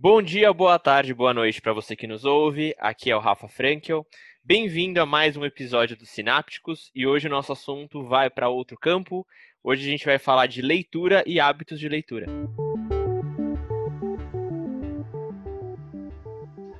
Bom dia, boa tarde, boa noite para você que nos ouve. Aqui é o Rafa Frankel. Bem-vindo a mais um episódio dos Sinápticos e hoje o nosso assunto vai para outro campo. Hoje a gente vai falar de leitura e hábitos de leitura.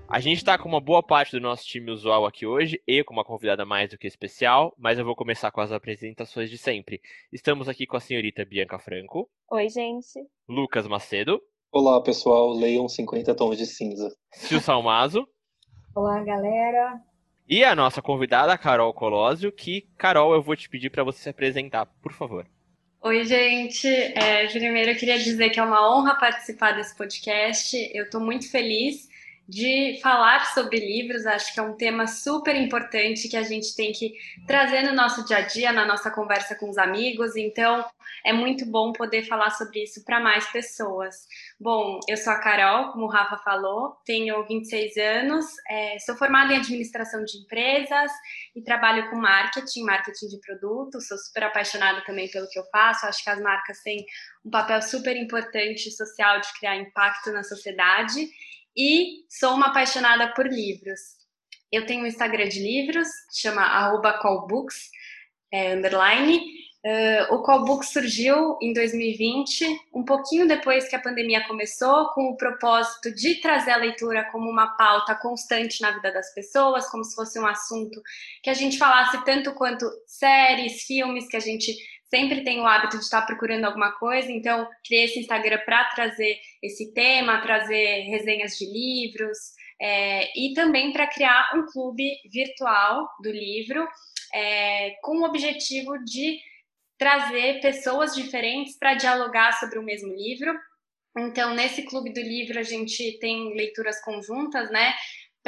A gente está com uma boa parte do nosso time usual aqui hoje, eu com uma convidada mais do que especial, mas eu vou começar com as apresentações de sempre. Estamos aqui com a senhorita Bianca Franco. Oi, gente. Lucas Macedo. Olá, pessoal. Leiam 50 Tons de Cinza. Sil Salmazo. Olá, galera. E a nossa convidada, Carol Colosio, que, Carol, eu vou te pedir para você se apresentar, por favor. Oi, gente. É, primeiro, eu queria dizer que é uma honra participar desse podcast. Eu estou muito feliz de falar sobre livros. Acho que é um tema super importante que a gente tem que trazer no nosso dia a dia, na nossa conversa com os amigos. Então, é muito bom poder falar sobre isso para mais pessoas. Bom, eu sou a Carol, como o Rafa falou, tenho 26 anos, é, sou formada em administração de empresas e trabalho com marketing, marketing de produtos. Sou super apaixonada também pelo que eu faço. Acho que as marcas têm um papel super importante social de criar impacto na sociedade e sou uma apaixonada por livros. Eu tenho um Instagram de livros, chama callbooks, é, underline. Uh, o Callbook surgiu em 2020, um pouquinho depois que a pandemia começou, com o propósito de trazer a leitura como uma pauta constante na vida das pessoas, como se fosse um assunto que a gente falasse tanto quanto séries, filmes, que a gente sempre tem o hábito de estar procurando alguma coisa, então criei esse Instagram para trazer esse tema, trazer resenhas de livros é, e também para criar um clube virtual do livro é, com o objetivo de trazer pessoas diferentes para dialogar sobre o mesmo livro. Então, nesse clube do livro, a gente tem leituras conjuntas, né?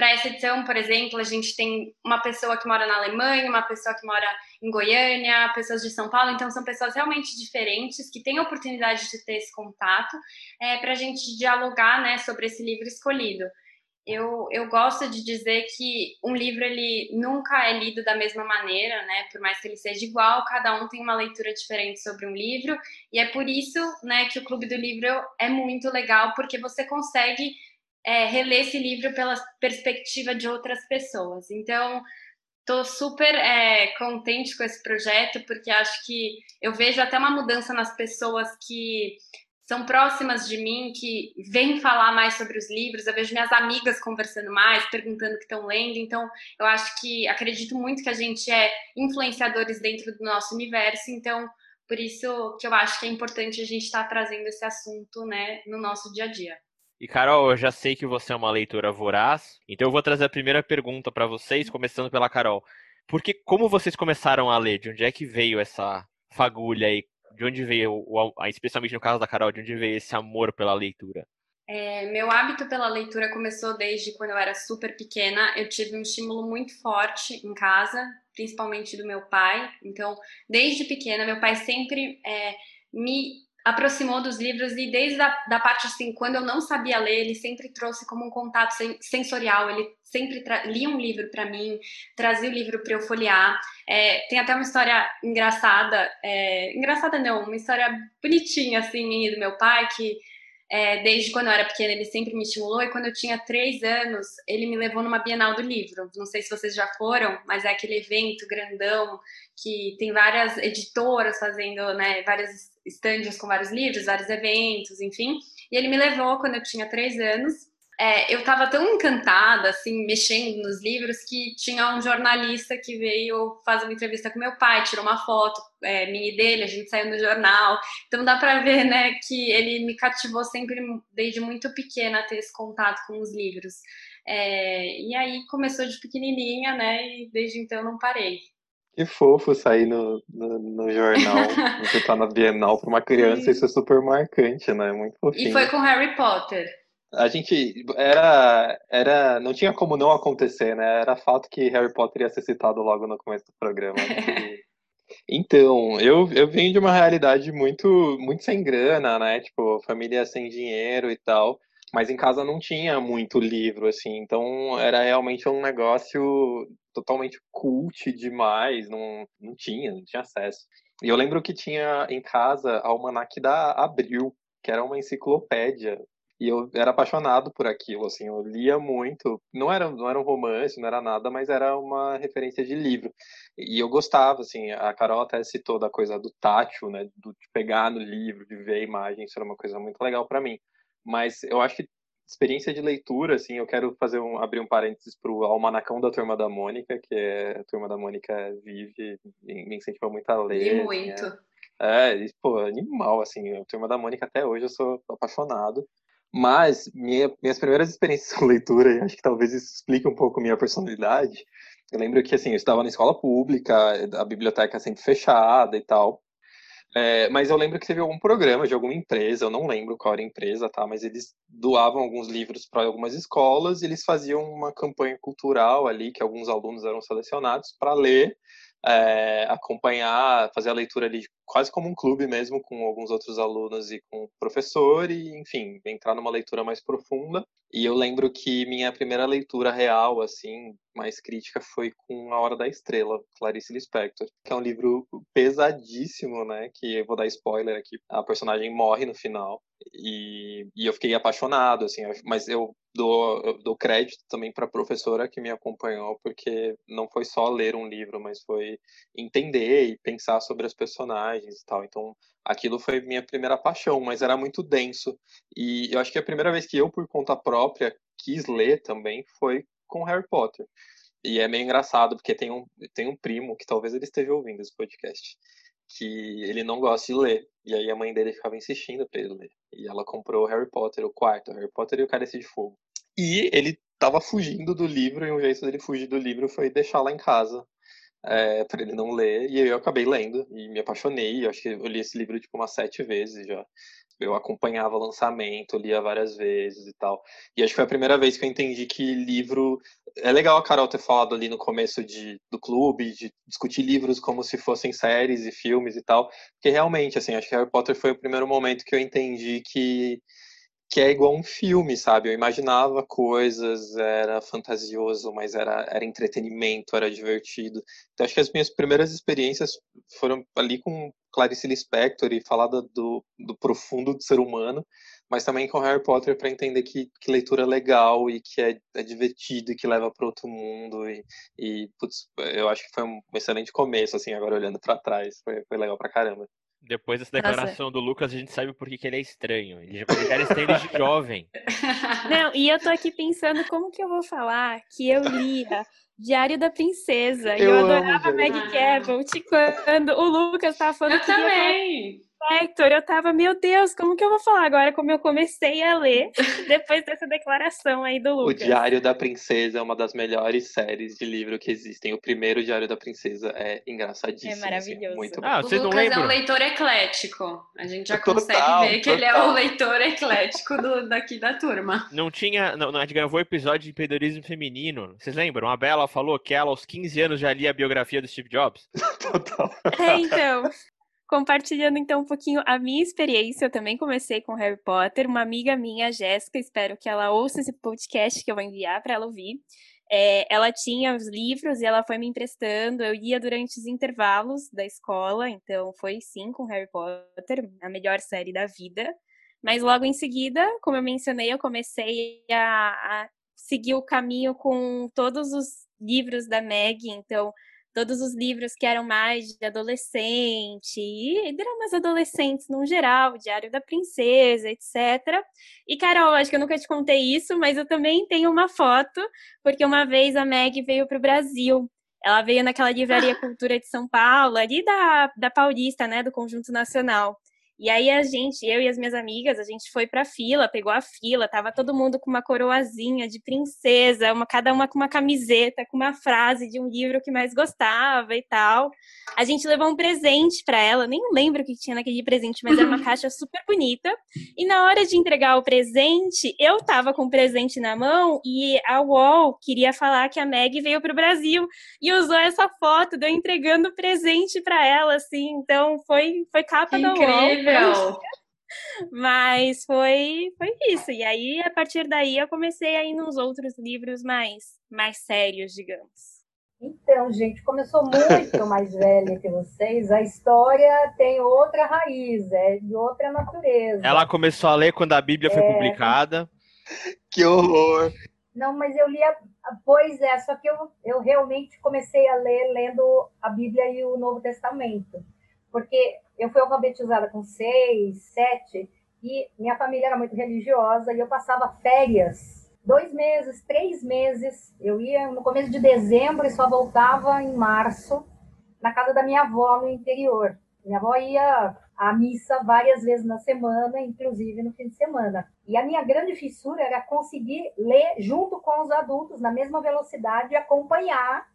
Para essa edição, por exemplo, a gente tem uma pessoa que mora na Alemanha, uma pessoa que mora em Goiânia, pessoas de São Paulo, então são pessoas realmente diferentes que têm a oportunidade de ter esse contato é, para a gente dialogar né, sobre esse livro escolhido. Eu, eu gosto de dizer que um livro ele nunca é lido da mesma maneira, né? Por mais que ele seja igual, cada um tem uma leitura diferente sobre um livro, e é por isso, né, que o Clube do Livro é muito legal, porque você consegue é, reler esse livro pela perspectiva de outras pessoas. Então, estou super é, contente com esse projeto, porque acho que eu vejo até uma mudança nas pessoas que são próximas de mim, que vêm falar mais sobre os livros. Eu vejo minhas amigas conversando mais, perguntando o que estão lendo. Então, eu acho que acredito muito que a gente é influenciadores dentro do nosso universo. Então, por isso que eu acho que é importante a gente estar tá trazendo esse assunto, né, no nosso dia a dia. E Carol, eu já sei que você é uma leitora voraz, então eu vou trazer a primeira pergunta para vocês, começando pela Carol. Porque como vocês começaram a ler? De onde é que veio essa fagulha aí? De onde veio, especialmente no caso da Carol, de onde veio esse amor pela leitura? É, meu hábito pela leitura começou desde quando eu era super pequena. Eu tive um estímulo muito forte em casa, principalmente do meu pai. Então, desde pequena, meu pai sempre é, me aproximou dos livros e desde a da parte assim, quando eu não sabia ler, ele sempre trouxe como um contato sensorial, ele sempre lia um livro para mim, trazia o livro para eu folhear. É, tem até uma história engraçada, é, engraçada não, uma história bonitinha assim, minha e do meu pai, que é, desde quando eu era pequena, ele sempre me estimulou. E quando eu tinha três anos, ele me levou numa Bienal do Livro. Não sei se vocês já foram, mas é aquele evento grandão que tem várias editoras fazendo, né, várias estandes com vários livros, vários eventos, enfim. E ele me levou quando eu tinha três anos é, eu estava tão encantada, assim, mexendo nos livros, que tinha um jornalista que veio fazer uma entrevista com meu pai, tirou uma foto é, minha e dele, a gente saiu no jornal. Então dá para ver, né, que ele me cativou sempre, desde muito pequena, a ter esse contato com os livros. É, e aí começou de pequenininha, né, e desde então não parei. Que fofo sair no, no, no jornal, você tá na Bienal para uma criança, Sim. isso é super marcante, né? Muito fofinho. E foi com Harry Potter a gente era era não tinha como não acontecer, né? Era fato que Harry Potter ia ser citado logo no começo do programa. então, eu, eu venho de uma realidade muito muito sem grana, né? Tipo, família sem dinheiro e tal, mas em casa não tinha muito livro assim, então era realmente um negócio totalmente cult demais, não não tinha, não tinha acesso. E eu lembro que tinha em casa a almanac da Abril, que era uma enciclopédia E eu era apaixonado por aquilo, assim, eu lia muito. Não era, não era um romance, não era nada, mas era uma referência de livro. E eu gostava, assim, a Carol até citou da coisa do tátil, né, do, de pegar no livro, de ver a imagem, isso era uma coisa muito legal para mim. Mas eu acho que experiência de leitura, assim, eu quero fazer um, abrir um parênteses para o Almanacão da Turma da Mônica, que é a Turma da Mônica vive, me incentiva muito a ler. E assim, muito. É, é, pô, animal, assim, a Turma da Mônica até hoje eu sou apaixonado. Mas minha, minhas primeiras experiências com leitura, e acho que talvez isso explique um pouco minha personalidade. Eu lembro que, assim, eu estava na escola pública, a biblioteca sempre fechada e tal. É, mas eu lembro que teve algum programa de alguma empresa, eu não lembro qual era a empresa, tá? Mas eles doavam alguns livros para algumas escolas e eles faziam uma campanha cultural ali, que alguns alunos eram selecionados para ler é, acompanhar, fazer a leitura ali quase como um clube mesmo, com alguns outros alunos e com o professor, e enfim, entrar numa leitura mais profunda. E eu lembro que minha primeira leitura real, assim, mais crítica, foi com A Hora da Estrela, Clarice Lispector, que é um livro pesadíssimo, né? Que eu vou dar spoiler aqui. A personagem morre no final. E, e eu fiquei apaixonado, assim, mas eu dou, eu dou crédito também para a professora que me acompanhou, porque não foi só ler um livro, mas foi entender e pensar sobre as personagens e tal. Então, aquilo foi minha primeira paixão, mas era muito denso. E eu acho que a primeira vez que eu, por conta própria, quis ler também foi com Harry Potter. E é meio engraçado, porque tem um, tem um primo que talvez ele esteja ouvindo esse podcast, que ele não gosta de ler. E aí a mãe dele ficava insistindo para ele ler. E ela comprou Harry Potter, o quarto, Harry Potter e o Cálice de Fogo. E ele estava fugindo do livro, e um jeito dele fugir do livro foi deixar lá em casa, é, para ele não ler. E eu acabei lendo, e me apaixonei. Eu acho que eu li esse livro tipo umas sete vezes já eu acompanhava o lançamento, lia várias vezes e tal. E acho que foi a primeira vez que eu entendi que livro. É legal a Carol ter falado ali no começo de, do clube, de discutir livros como se fossem séries e filmes e tal. Porque realmente, assim, acho que Harry Potter foi o primeiro momento que eu entendi que que é igual um filme, sabe? Eu imaginava coisas, era fantasioso, mas era, era entretenimento, era divertido. Então acho que as minhas primeiras experiências foram ali com Clarice Lispector e falar do, do profundo do ser humano, mas também com Harry Potter para entender que, que leitura é legal e que é, é divertido e que leva para outro mundo. E, e putz, eu acho que foi um excelente começo, assim, agora olhando para trás. Foi, foi legal pra caramba. Depois dessa declaração Nossa. do Lucas, a gente sabe por que, que ele é estranho. Ele já era estranho de jovem. Não, e eu tô aqui pensando como que eu vou falar que eu lia Diário da Princesa. Eu e eu adorava Maggie Cabot quando o Lucas tava falando eu que também. Hector, eu tava, meu Deus, como que eu vou falar agora como eu comecei a ler depois dessa declaração aí do Lucas? O Diário da Princesa é uma das melhores séries de livro que existem. O primeiro Diário da Princesa é engraçadíssimo. É assim, maravilhoso. Assim, muito ah, bom. vocês o Lucas lembram? é um leitor eclético. A gente já total, consegue ver que total. ele é o leitor eclético do, daqui da turma. Não tinha. Não, a gente gravou episódio de empreendedorismo feminino. Vocês lembram? A Bela falou que ela, aos 15 anos, já lia a biografia do Steve Jobs. Total. É, então. Compartilhando então um pouquinho a minha experiência, eu também comecei com Harry Potter. Uma amiga minha, Jéssica, espero que ela ouça esse podcast que eu vou enviar para ela ouvir. É, ela tinha os livros e ela foi me emprestando. Eu ia durante os intervalos da escola, então foi sim com Harry Potter, a melhor série da vida. Mas logo em seguida, como eu mencionei, eu comecei a, a seguir o caminho com todos os livros da Meg, então todos os livros que eram mais de adolescente, e dramas adolescentes no geral, Diário da Princesa, etc. E, Carol, acho que eu nunca te contei isso, mas eu também tenho uma foto, porque uma vez a Meg veio para o Brasil. Ela veio naquela livraria Cultura de São Paulo, ali da, da Paulista, né, do Conjunto Nacional. E aí a gente, eu e as minhas amigas, a gente foi pra fila, pegou a fila, tava todo mundo com uma coroazinha de princesa, uma, cada uma com uma camiseta, com uma frase de um livro que mais gostava e tal. A gente levou um presente para ela, nem lembro o que tinha naquele presente, mas era uma caixa super bonita. E na hora de entregar o presente, eu tava com o presente na mão e a UOL queria falar que a Meg veio pro Brasil e usou essa foto de eu entregando o presente para ela, assim. Então foi, foi capa Que da UOL. Incrível! Mas foi, foi isso. E aí, a partir daí, eu comecei a ir nos outros livros mais, mais sérios, digamos. Então, gente, como eu sou muito mais velha que vocês, a história tem outra raiz, é de outra natureza. Ela começou a ler quando a Bíblia foi é... publicada. Que horror! Não, mas eu li, a... pois é, só que eu, eu realmente comecei a ler lendo a Bíblia e o Novo Testamento, porque eu fui alfabetizada com seis, sete, e minha família era muito religiosa, e eu passava férias dois meses, três meses. Eu ia no começo de dezembro e só voltava em março na casa da minha avó no interior. Minha avó ia à missa várias vezes na semana, inclusive no fim de semana. E a minha grande fissura era conseguir ler junto com os adultos na mesma velocidade, acompanhar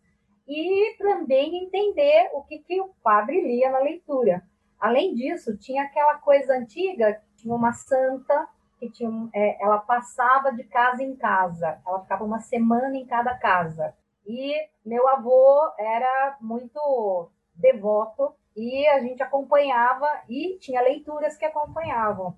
e também entender o que, que o padre lia na leitura. Além disso, tinha aquela coisa antiga, tinha uma santa que tinha, é, ela passava de casa em casa, ela ficava uma semana em cada casa. E meu avô era muito devoto e a gente acompanhava e tinha leituras que acompanhavam.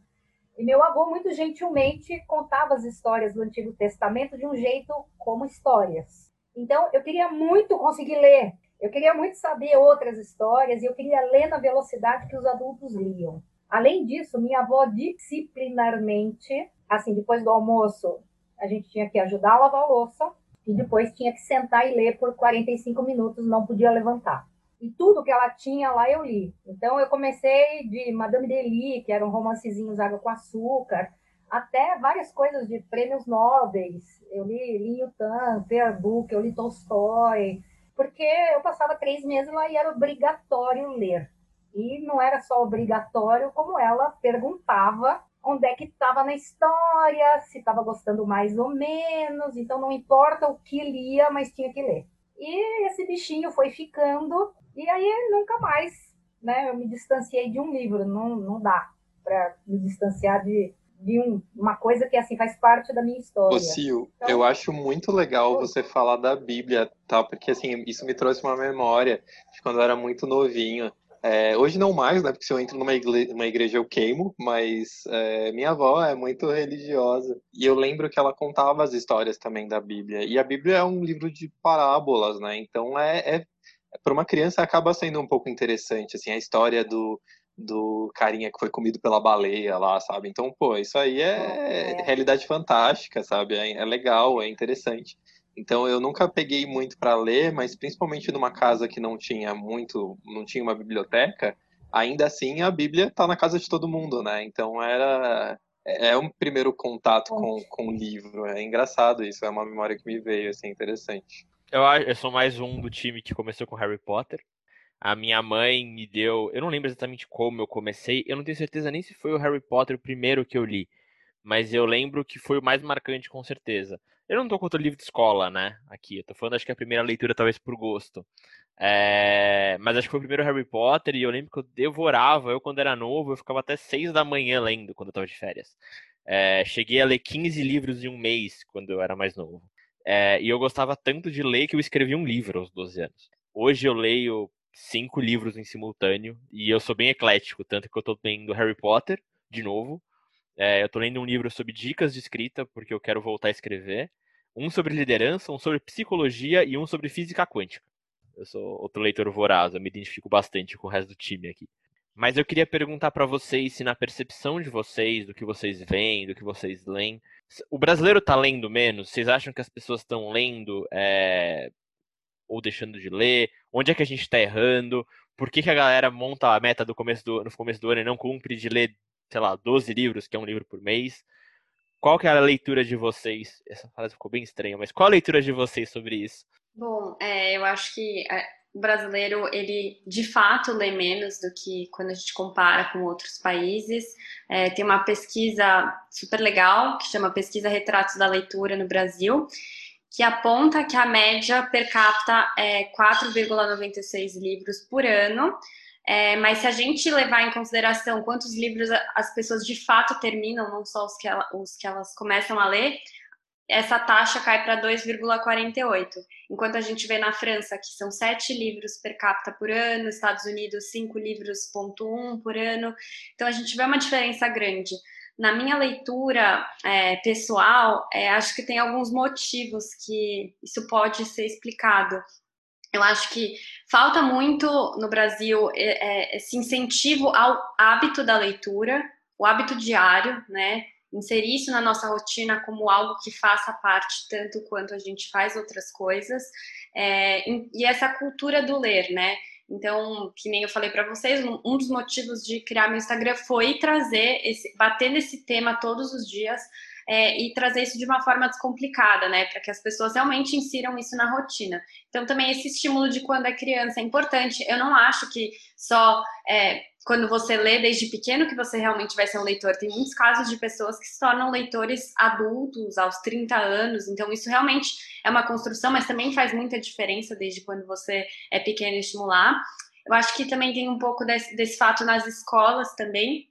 E meu avô, muito gentilmente, contava as histórias do Antigo Testamento de um jeito como histórias. Então, eu queria muito conseguir ler, eu queria muito saber outras histórias e eu queria ler na velocidade que os adultos liam. Além disso, minha avó disciplinarmente, assim, depois do almoço, a gente tinha que ajudar a lavar a louça e depois tinha que sentar e ler por 45 minutos, não podia levantar. E tudo que ela tinha lá eu li. Então eu comecei de Madame Delis, que eram romancezinhos água com açúcar, até várias coisas de prêmios nobres. Eu li Linho Tan, Peer Book, eu li Tolstói, porque eu passava três meses lá e era obrigatório ler. E não era só obrigatório, como ela perguntava onde é que estava na história, se estava gostando mais ou menos, então não importa o que lia, mas tinha que ler. E esse bichinho foi ficando, e aí nunca mais, né? Eu me distanciei de um livro, não, não dá para me distanciar de, de um, uma coisa que assim faz parte da minha história. Ô, Sil, então, eu acho muito legal você falar da Bíblia, tal, porque assim, isso me trouxe uma memória de quando eu era muito novinho. É, hoje não mais, né? Porque se eu entro numa igreja, uma igreja eu queimo, mas é, minha avó é muito religiosa. E eu lembro que ela contava as histórias também da Bíblia. E a Bíblia é um livro de parábolas, né? Então é, é para uma criança acaba sendo um pouco interessante, assim, a história do, do carinha que foi comido pela baleia lá, sabe? Então, pô, isso aí é, é. realidade fantástica, sabe? É, é legal, é interessante. Então eu nunca peguei muito para ler, mas principalmente numa casa que não tinha muito, não tinha uma biblioteca, ainda assim a Bíblia está na casa de todo mundo, né? Então era é um primeiro contato com, com o livro. É engraçado isso, é uma memória que me veio, assim, interessante. Eu, eu sou mais um do time que começou com Harry Potter. A minha mãe me deu. Eu não lembro exatamente como eu comecei. Eu não tenho certeza nem se foi o Harry Potter o primeiro que eu li. Mas eu lembro que foi o mais marcante, com certeza. Eu não tô contra o livro de escola, né? Aqui. Eu tô falando, acho que a primeira leitura, talvez por gosto. É... Mas acho que foi o primeiro Harry Potter e eu lembro que eu devorava. Eu, quando era novo, eu ficava até seis da manhã lendo quando eu tava de férias. É... Cheguei a ler 15 livros em um mês quando eu era mais novo. É... E eu gostava tanto de ler que eu escrevi um livro aos 12 anos. Hoje eu leio cinco livros em simultâneo e eu sou bem eclético, tanto que eu tô lendo Harry Potter de novo. É, eu tô lendo um livro sobre dicas de escrita, porque eu quero voltar a escrever. Um sobre liderança, um sobre psicologia e um sobre física quântica. Eu sou outro leitor voraz, eu me identifico bastante com o resto do time aqui. Mas eu queria perguntar para vocês se na percepção de vocês, do que vocês veem, do que vocês leem, o brasileiro tá lendo menos? Vocês acham que as pessoas estão lendo é, ou deixando de ler? Onde é que a gente está errando? Por que, que a galera monta a meta do começo do, no começo do ano e não cumpre de ler sei lá, 12 livros, que é um livro por mês. Qual que é a leitura de vocês? Essa frase ficou bem estranha, mas qual a leitura de vocês sobre isso? Bom, é, eu acho que é, o brasileiro, ele de fato lê menos do que quando a gente compara com outros países. É, tem uma pesquisa super legal, que chama Pesquisa Retratos da Leitura no Brasil, que aponta que a média per capita é 4,96 livros por ano, é, mas se a gente levar em consideração quantos livros as pessoas de fato terminam, não só os que, ela, os que elas começam a ler, essa taxa cai para 2,48. Enquanto a gente vê na França que são sete livros per capita por ano, Estados Unidos cinco livros ponto um por ano. Então a gente vê uma diferença grande. Na minha leitura é, pessoal, é, acho que tem alguns motivos que isso pode ser explicado. Eu acho que falta muito no Brasil é, é, esse incentivo ao hábito da leitura, o hábito diário, né? Inserir isso na nossa rotina como algo que faça parte tanto quanto a gente faz outras coisas. É, e essa cultura do ler, né? Então, que nem eu falei para vocês, um dos motivos de criar meu Instagram foi trazer esse, bater nesse tema todos os dias é, e trazer isso de uma forma descomplicada, né? Para que as pessoas realmente insiram isso na rotina. Então, também esse estímulo de quando é criança é importante. Eu não acho que só é, quando você lê desde pequeno que você realmente vai ser um leitor. Tem muitos casos de pessoas que se tornam leitores adultos aos 30 anos, então isso realmente é uma construção, mas também faz muita diferença desde quando você é pequeno estimular. Eu acho que também tem um pouco desse, desse fato nas escolas também,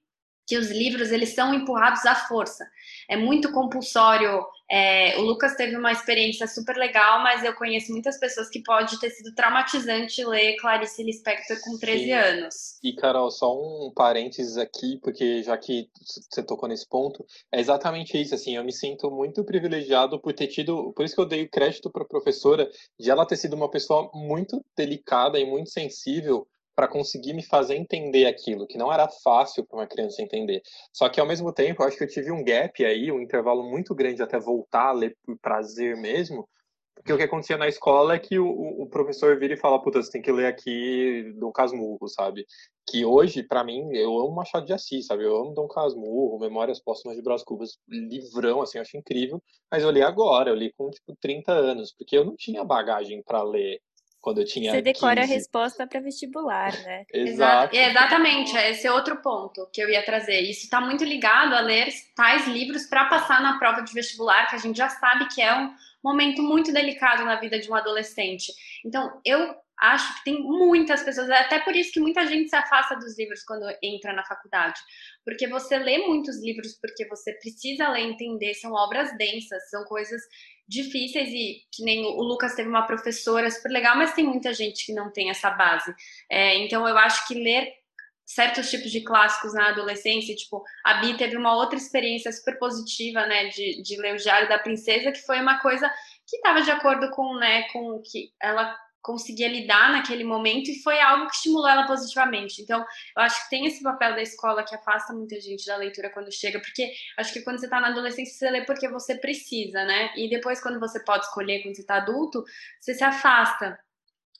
que os livros eles são empurrados à força. É muito compulsório. É, o Lucas teve uma experiência super legal, mas eu conheço muitas pessoas que pode ter sido traumatizante ler Clarice Lispector com 13 Sim. anos. E Carol, só um parênteses aqui, porque já que você tocou nesse ponto, é exatamente isso. Assim, eu me sinto muito privilegiado por ter tido, por isso que eu dei o crédito para a professora de ela ter sido uma pessoa muito delicada e muito sensível para conseguir me fazer entender aquilo, que não era fácil para uma criança entender. Só que ao mesmo tempo, eu acho que eu tive um gap aí, um intervalo muito grande até voltar a ler por prazer mesmo, porque o que acontecia na escola é que o, o professor vira e fala, puta, você tem que ler aqui Dom Casmurro, sabe? Que hoje, para mim, eu amo Machado de Assis, sabe? Eu amo Dom Casmurro, Memórias Póstumas de Brás Cubas, livrão, assim, eu acho incrível. Mas eu li agora, eu li com, tipo, 30 anos, porque eu não tinha bagagem para ler quando eu tinha. Você decora 15. a resposta para vestibular, né? Exato. Exatamente, esse é outro ponto que eu ia trazer. Isso está muito ligado a ler tais livros para passar na prova de vestibular, que a gente já sabe que é um momento muito delicado na vida de um adolescente. Então, eu acho que tem muitas pessoas, é até por isso que muita gente se afasta dos livros quando entra na faculdade, porque você lê muitos livros porque você precisa ler entender, são obras densas, são coisas difíceis e que nem o Lucas teve uma professora super legal, mas tem muita gente que não tem essa base. É, então eu acho que ler certos tipos de clássicos na adolescência, tipo, a Bi teve uma outra experiência super positiva, né, de, de ler o Diário da Princesa, que foi uma coisa que estava de acordo com, né, com o que ela conseguia lidar naquele momento e foi algo que estimulou ela positivamente. Então, eu acho que tem esse papel da escola que afasta muita gente da leitura quando chega, porque acho que quando você está na adolescência, você lê porque você precisa, né? E depois, quando você pode escolher, quando você está adulto, você se afasta.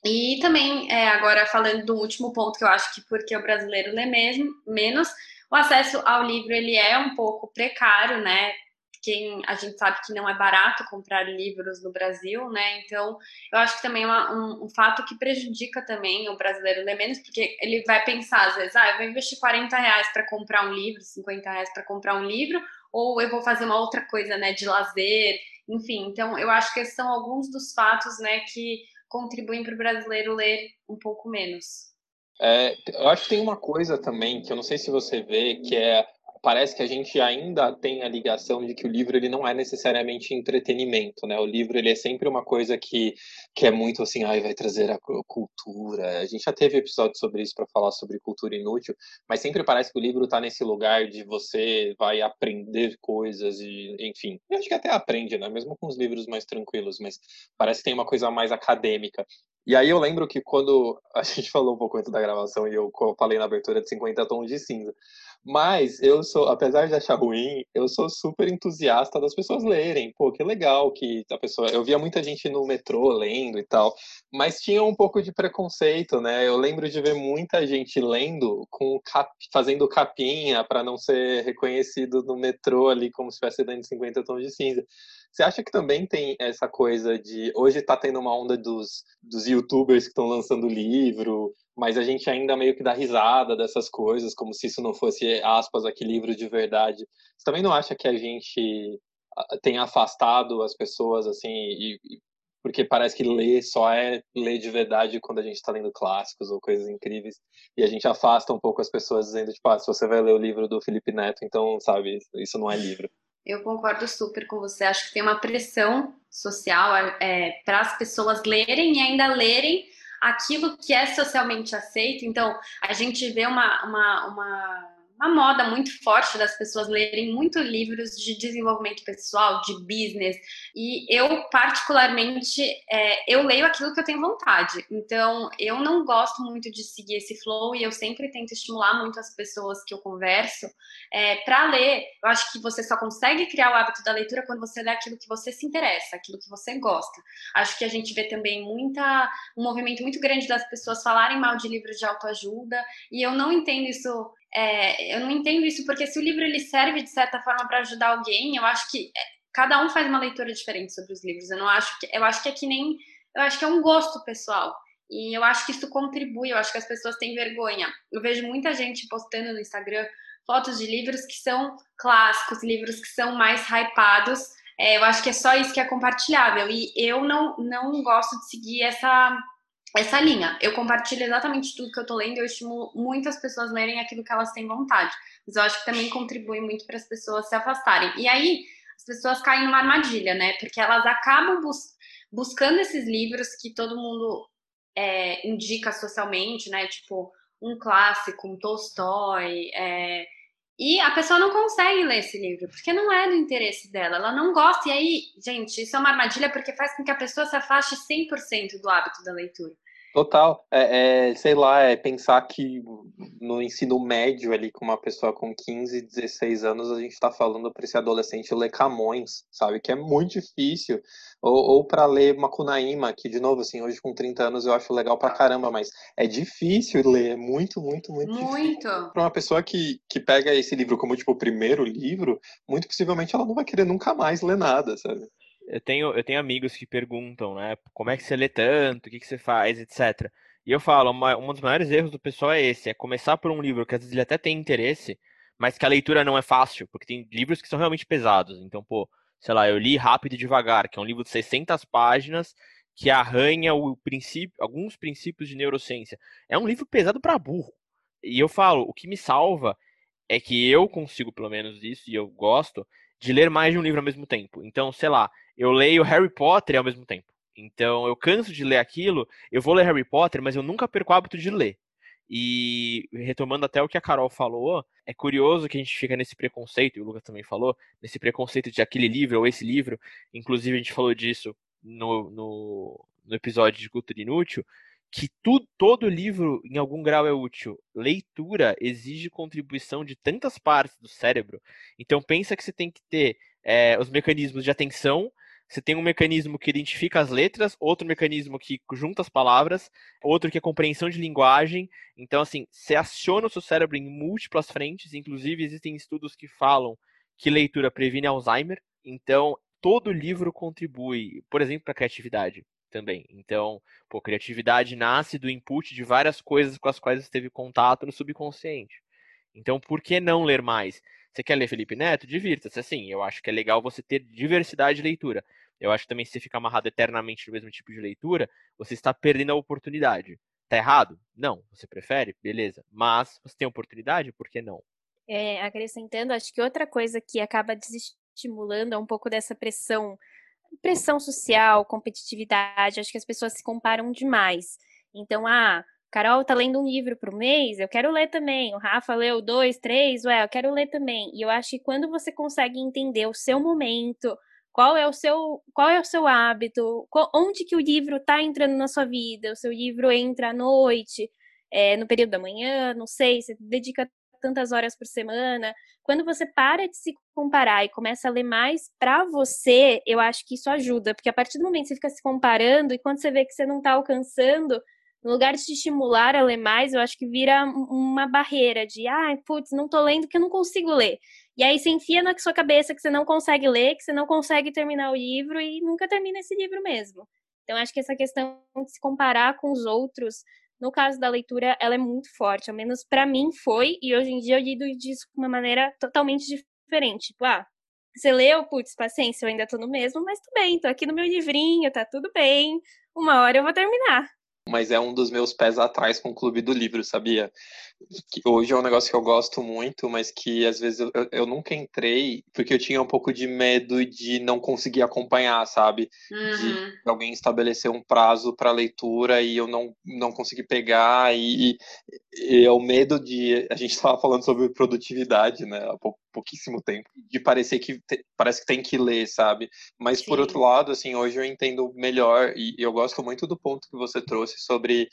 E também, é, agora falando do último ponto, que eu acho que porque o brasileiro lê mesmo, menos, o acesso ao livro ele é um pouco precário, né? Quem a gente sabe que não é barato comprar livros no Brasil, né? Então, eu acho que também é uma, um, um, fato que prejudica também o brasileiro ler menos, porque ele vai pensar, às vezes, ah, eu vou investir 40 reais para comprar um livro, 50 reais para comprar um livro, ou eu vou fazer uma outra coisa, né, de lazer, enfim. Então, eu acho que esses são alguns dos fatos, né, que contribuem para o brasileiro ler um pouco menos. É, eu acho que tem uma coisa também que eu não sei se você vê, que é parece que a gente ainda tem a ligação de que o livro ele não é necessariamente entretenimento, né? O livro ele é sempre uma coisa que, que é muito assim, ai, vai trazer a cultura. A gente já teve episódio sobre isso para falar sobre cultura inútil, mas sempre parece que o livro está nesse lugar de você vai aprender coisas e, enfim, eu acho que até aprende, né? Mesmo com os livros mais tranquilos, mas parece que tem uma coisa mais acadêmica. E aí eu lembro que quando a gente falou um pouco antes da gravação e eu falei na abertura de 50 tons de cinza, mas eu sou, apesar de achar ruim, eu sou super entusiasta das pessoas lerem. Pô, que legal que a pessoa. Eu via muita gente no metrô lendo e tal, mas tinha um pouco de preconceito, né? Eu lembro de ver muita gente lendo com cap... fazendo capinha para não ser reconhecido no metrô ali como se estivesse dando 50 tons de cinza. Você acha que também tem essa coisa de. Hoje está tendo uma onda dos, dos youtubers que estão lançando livro, mas a gente ainda meio que dá risada dessas coisas, como se isso não fosse, aspas, aqui livro de verdade. Você também não acha que a gente tem afastado as pessoas, assim, e, e, porque parece que ler só é ler de verdade quando a gente está lendo clássicos ou coisas incríveis, e a gente afasta um pouco as pessoas dizendo, tipo, ah, se você vai ler o livro do Felipe Neto, então, sabe, isso não é livro. Eu concordo super com você. Acho que tem uma pressão social é, para as pessoas lerem e ainda lerem aquilo que é socialmente aceito. Então, a gente vê uma, uma, uma uma moda muito forte das pessoas lerem muito livros de desenvolvimento pessoal, de business, e eu particularmente é, eu leio aquilo que eu tenho vontade. Então eu não gosto muito de seguir esse flow e eu sempre tento estimular muito as pessoas que eu converso é, para ler. Eu acho que você só consegue criar o hábito da leitura quando você lê aquilo que você se interessa, aquilo que você gosta. Acho que a gente vê também muita um movimento muito grande das pessoas falarem mal de livros de autoajuda e eu não entendo isso é, eu não entendo isso porque se o livro ele serve de certa forma para ajudar alguém, eu acho que é, cada um faz uma leitura diferente sobre os livros. Eu não acho que eu acho que é que nem eu acho que é um gosto pessoal. E eu acho que isso contribui, eu acho que as pessoas têm vergonha. Eu vejo muita gente postando no Instagram fotos de livros que são clássicos, livros que são mais hypados. É, eu acho que é só isso que é compartilhável. E eu não, não gosto de seguir essa essa linha. Eu compartilho exatamente tudo que eu tô lendo, eu estimulo muitas pessoas lerem aquilo que elas têm vontade. Mas eu acho que também contribui muito para as pessoas se afastarem. E aí, as pessoas caem numa armadilha, né? Porque elas acabam bus buscando esses livros que todo mundo é, indica socialmente, né? Tipo, um clássico, um Tolstói. É... E a pessoa não consegue ler esse livro, porque não é do interesse dela, ela não gosta. E aí, gente, isso é uma armadilha porque faz com que a pessoa se afaste 100% do hábito da leitura. Total. É, é, sei lá, é pensar que no ensino médio ali, com uma pessoa com 15, 16 anos, a gente está falando para esse adolescente ler Camões, sabe? Que é muito difícil. Ou, ou para ler Macunaíma, que, de novo, assim, hoje com 30 anos eu acho legal pra caramba, mas é difícil ler, é muito, muito, muito, muito. Para uma pessoa que, que pega esse livro como, tipo, o primeiro livro, muito possivelmente ela não vai querer nunca mais ler nada, sabe? Eu tenho, eu tenho amigos que perguntam, né? Como é que você lê tanto? O que, que você faz, etc. E eu falo, uma, um dos maiores erros do pessoal é esse, é começar por um livro que às vezes ele até tem interesse, mas que a leitura não é fácil, porque tem livros que são realmente pesados. Então, pô, sei lá, eu li Rápido e Devagar, que é um livro de 600 páginas que arranha o princípio, alguns princípios de neurociência. É um livro pesado para burro. E eu falo, o que me salva é que eu consigo, pelo menos isso, e eu gosto, de ler mais de um livro ao mesmo tempo. Então, sei lá, eu leio Harry Potter ao mesmo tempo. Então, eu canso de ler aquilo, eu vou ler Harry Potter, mas eu nunca perco o hábito de ler. E retomando até o que a Carol falou, é curioso que a gente fica nesse preconceito, e o Lucas também falou, nesse preconceito de aquele livro ou esse livro. Inclusive, a gente falou disso no, no, no episódio de Cultura Inútil, que tu, todo livro, em algum grau, é útil. Leitura exige contribuição de tantas partes do cérebro. Então, pensa que você tem que ter é, os mecanismos de atenção, você tem um mecanismo que identifica as letras, outro mecanismo que junta as palavras, outro que é compreensão de linguagem. Então, assim, você aciona o seu cérebro em múltiplas frentes, inclusive existem estudos que falam que leitura previne Alzheimer. Então, todo livro contribui, por exemplo, para a criatividade também. Então, pô, criatividade nasce do input de várias coisas com as quais você teve contato no subconsciente. Então, por que não ler mais? Você quer ler Felipe Neto? Divirta-se. Assim, eu acho que é legal você ter diversidade de leitura. Eu acho que também se você ficar amarrado eternamente no mesmo tipo de leitura, você está perdendo a oportunidade. Tá errado? Não. Você prefere? Beleza. Mas você tem oportunidade, por que não? É, acrescentando, acho que outra coisa que acaba desestimulando é um pouco dessa pressão, pressão social, competitividade. Acho que as pessoas se comparam demais. Então, ah, Carol tá lendo um livro por mês, eu quero ler também. O Rafa leu dois, três, ué, eu quero ler também. E eu acho que quando você consegue entender o seu momento, qual é o seu, qual é o seu hábito, qual, onde que o livro tá entrando na sua vida, o seu livro entra à noite, é, no período da manhã, não sei, você dedica tantas horas por semana. Quando você para de se comparar e começa a ler mais para você, eu acho que isso ajuda, porque a partir do momento que você fica se comparando e quando você vê que você não tá alcançando, no lugar de te estimular a ler mais, eu acho que vira uma barreira de, ah, putz, não tô lendo que eu não consigo ler. E aí você enfia na sua cabeça que você não consegue ler, que você não consegue terminar o livro e nunca termina esse livro mesmo. Então, acho que essa questão de se comparar com os outros, no caso da leitura, ela é muito forte. Ao menos para mim foi, e hoje em dia eu lido disso de uma maneira totalmente diferente. Tipo, ah, você leu, putz, paciência, eu ainda tô no mesmo, mas tudo bem, tô aqui no meu livrinho, tá tudo bem. Uma hora eu vou terminar. Mas é um dos meus pés atrás com o Clube do Livro, sabia? Que hoje é um negócio que eu gosto muito, mas que às vezes eu, eu nunca entrei porque eu tinha um pouco de medo de não conseguir acompanhar, sabe? Uhum. De alguém estabelecer um prazo para leitura e eu não, não conseguir pegar, e, e é o medo de. A gente estava falando sobre produtividade, né? Há pouquíssimo tempo, de parecer que te, parece que tem que ler, sabe? Mas Sim. por outro lado, assim, hoje eu entendo melhor e, e eu gosto muito do ponto que você trouxe sobre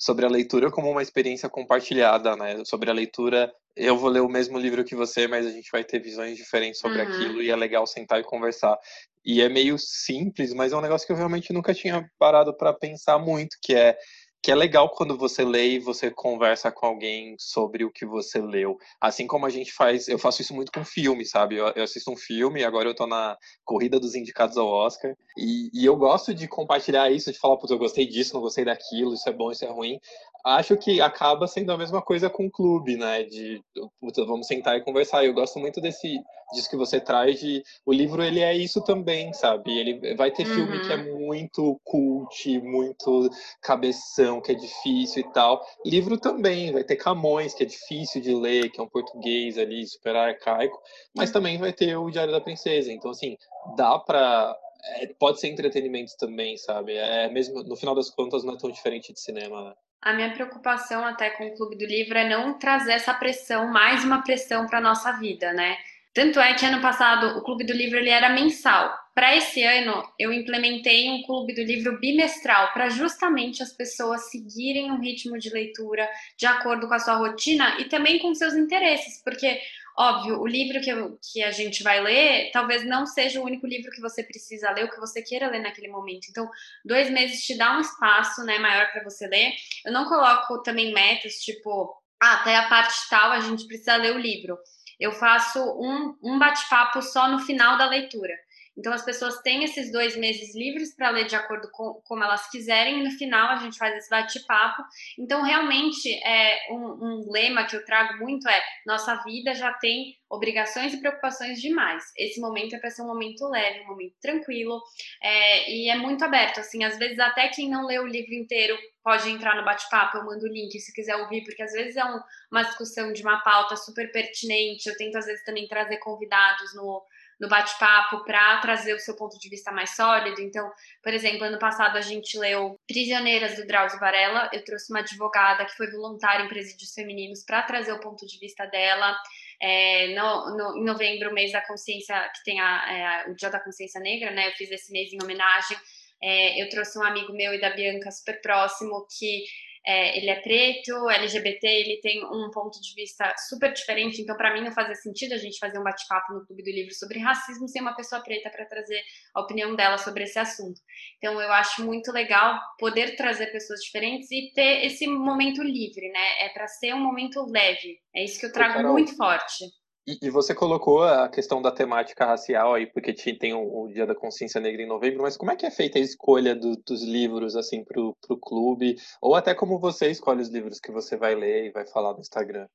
sobre a leitura como uma experiência compartilhada, né? Sobre a leitura, eu vou ler o mesmo livro que você, mas a gente vai ter visões diferentes sobre uhum. aquilo e é legal sentar e conversar. E é meio simples, mas é um negócio que eu realmente nunca tinha parado para pensar muito, que é que é legal quando você lê e você conversa com alguém sobre o que você leu. Assim como a gente faz, eu faço isso muito com filme, sabe? Eu, eu assisto um filme, agora eu tô na corrida dos indicados ao Oscar, e, e eu gosto de compartilhar isso, de falar, putz, eu gostei disso, não gostei daquilo, isso é bom, isso é ruim. Acho que acaba sendo a mesma coisa com o clube, né? De, putz, vamos sentar e conversar. Eu gosto muito desse, disso que você traz de, o livro, ele é isso também, sabe? Ele vai ter uhum. filme que é uhum. muito cult, muito cabeção, que é difícil e tal. Livro também, vai ter Camões, que é difícil de ler, que é um português ali super arcaico, mas também vai ter o Diário da Princesa. Então, assim, dá pra. É, pode ser entretenimento também, sabe? É mesmo, no final das contas, não é tão diferente de cinema, né? A minha preocupação até com o Clube do Livro é não trazer essa pressão, mais uma pressão para nossa vida, né? Tanto é que ano passado o Clube do Livro ele era mensal. Para esse ano, eu implementei um Clube do Livro bimestral para justamente as pessoas seguirem um ritmo de leitura de acordo com a sua rotina e também com seus interesses, porque óbvio, o livro que, eu, que a gente vai ler talvez não seja o único livro que você precisa ler, ou que você queira ler naquele momento. Então, dois meses te dá um espaço né, maior para você ler. Eu não coloco também metas, tipo, ah, até a parte tal a gente precisa ler o livro eu faço um, um bate-papo só no final da leitura. Então, as pessoas têm esses dois meses livres para ler de acordo com como elas quiserem, e no final a gente faz esse bate-papo. Então, realmente, é um, um, lema que eu trago muito é: nossa vida já tem obrigações e preocupações demais. Esse momento é para ser um momento leve, um momento tranquilo, é, e é muito aberto. Assim, às vezes, até quem não lê o livro inteiro pode entrar no bate-papo, eu mando o link se quiser ouvir, porque às vezes é um, uma discussão de uma pauta super pertinente. Eu tento, às vezes, também trazer convidados no no bate-papo para trazer o seu ponto de vista mais sólido. Então, por exemplo, ano passado a gente leu Prisioneiras do Drauzio Varela. Eu trouxe uma advogada que foi voluntária em presídios femininos para trazer o ponto de vista dela. É, no, no, em novembro, mês da consciência, que tem a, é, o Dia da Consciência Negra, né? Eu fiz esse mês em homenagem. É, eu trouxe um amigo meu e da Bianca super próximo que é, ele é preto, LGBT, ele tem um ponto de vista super diferente. Então, para mim, não fazia sentido a gente fazer um bate-papo no Clube do Livro sobre racismo sem uma pessoa preta para trazer a opinião dela sobre esse assunto. Então, eu acho muito legal poder trazer pessoas diferentes e ter esse momento livre, né? É para ser um momento leve. É isso que eu trago Carol, muito forte. E, e, você colocou a questão da temática racial aí, porque tem o, o, Dia da Consciência Negra em novembro, mas como é que é feita a escolha do, dos livros, assim, pro, pro clube? Ou até como você escolhe os livros que você vai ler e vai falar no Instagram?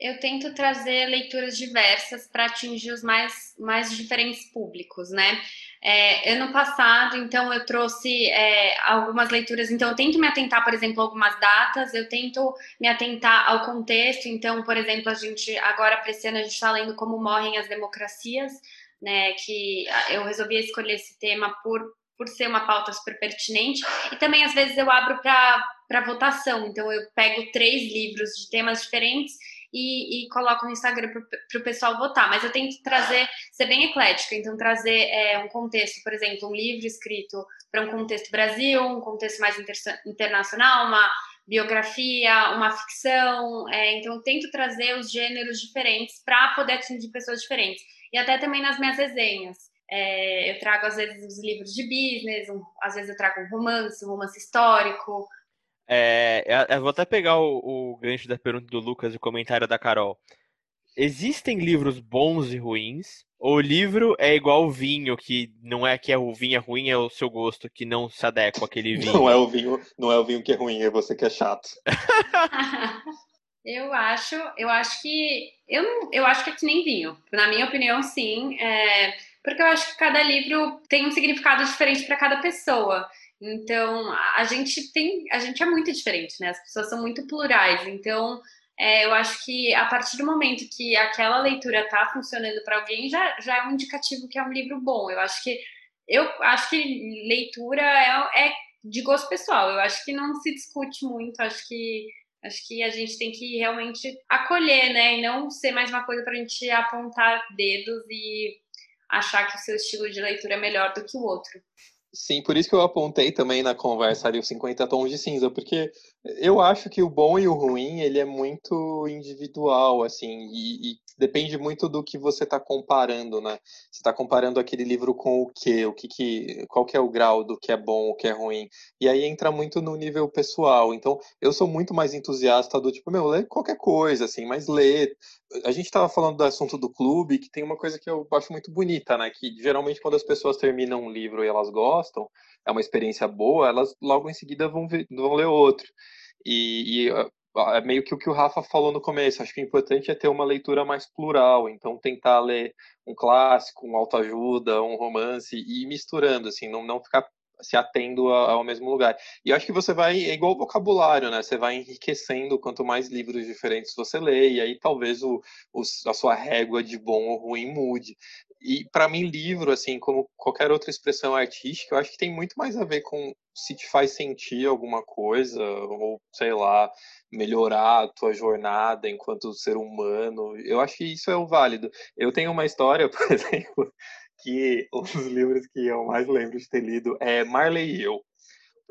Eu tento trazer leituras diversas para atingir os mais, mais diferentes públicos, né? É, ano passado, então, eu trouxe é, algumas leituras, então, eu tento me atentar, por exemplo, a algumas datas, eu tento me atentar ao contexto, então, por exemplo, a gente, agora, para esse ano, a gente está lendo Como Morrem as Democracias, né, que eu resolvi escolher esse tema por, por ser uma pauta super pertinente, e também, às vezes, eu abro para votação, então, eu pego três livros de temas diferentes e, e coloco no Instagram para o pessoal votar. Mas eu tento trazer, ser bem eclética, então trazer é, um contexto, por exemplo, um livro escrito para um contexto Brasil, um contexto mais inter internacional, uma biografia, uma ficção. É, então, eu tento trazer os gêneros diferentes para poder atingir pessoas diferentes. E até também nas minhas resenhas. É, eu trago, às vezes, os livros de business, um, às vezes eu trago um romance, um romance histórico, é, eu vou até pegar o, o gancho da pergunta do Lucas e o comentário da Carol. Existem livros bons e ruins? Ou o livro é igual o vinho, que não é que é o vinho é ruim, é o seu gosto que não se adequa àquele vinho? Não é o vinho, não é o vinho que é ruim, é você que é chato. eu acho, eu acho que eu, eu acho que é que nem vinho. Na minha opinião, sim, é, porque eu acho que cada livro tem um significado diferente para cada pessoa. Então, a gente tem, a gente é muito diferente, né? As pessoas são muito plurais. Então, é, eu acho que a partir do momento que aquela leitura está funcionando para alguém, já, já é um indicativo que é um livro bom. Eu acho que eu acho que leitura é, é de gosto pessoal. Eu acho que não se discute muito. Acho que acho que a gente tem que realmente acolher, né? E não ser mais uma coisa para a gente apontar dedos e achar que o seu estilo de leitura é melhor do que o outro. Sim, por isso que eu apontei também na conversa ali os 50 tons de cinza, porque eu acho que o bom e o ruim, ele é muito individual, assim, e, e depende muito do que você está comparando, né? Você está comparando aquele livro com o quê? O que, que qual que é o grau do que é bom, o que é ruim? E aí entra muito no nível pessoal. Então, eu sou muito mais entusiasta do tipo, meu, lê qualquer coisa, assim, mas lê. A gente estava falando do assunto do clube, que tem uma coisa que eu acho muito bonita, né? Que geralmente quando as pessoas terminam um livro e elas gostam, é uma experiência boa, elas logo em seguida vão, ver, vão ler outro. E, e é meio que o que o Rafa falou no começo. Acho que o importante é ter uma leitura mais plural. Então, tentar ler um clássico, um autoajuda, um romance e ir misturando, assim, não, não ficar se atendo ao mesmo lugar. E acho que você vai, é igual vocabulário, né? Você vai enriquecendo quanto mais livros diferentes você lê, e aí talvez o, o a sua régua de bom ou ruim mude. E para mim, livro, assim, como qualquer outra expressão artística, eu acho que tem muito mais a ver com se te faz sentir alguma coisa, ou sei lá, melhorar a tua jornada enquanto ser humano. Eu acho que isso é o válido. Eu tenho uma história, por exemplo, que um dos livros que eu mais lembro de ter lido é Marley e Eu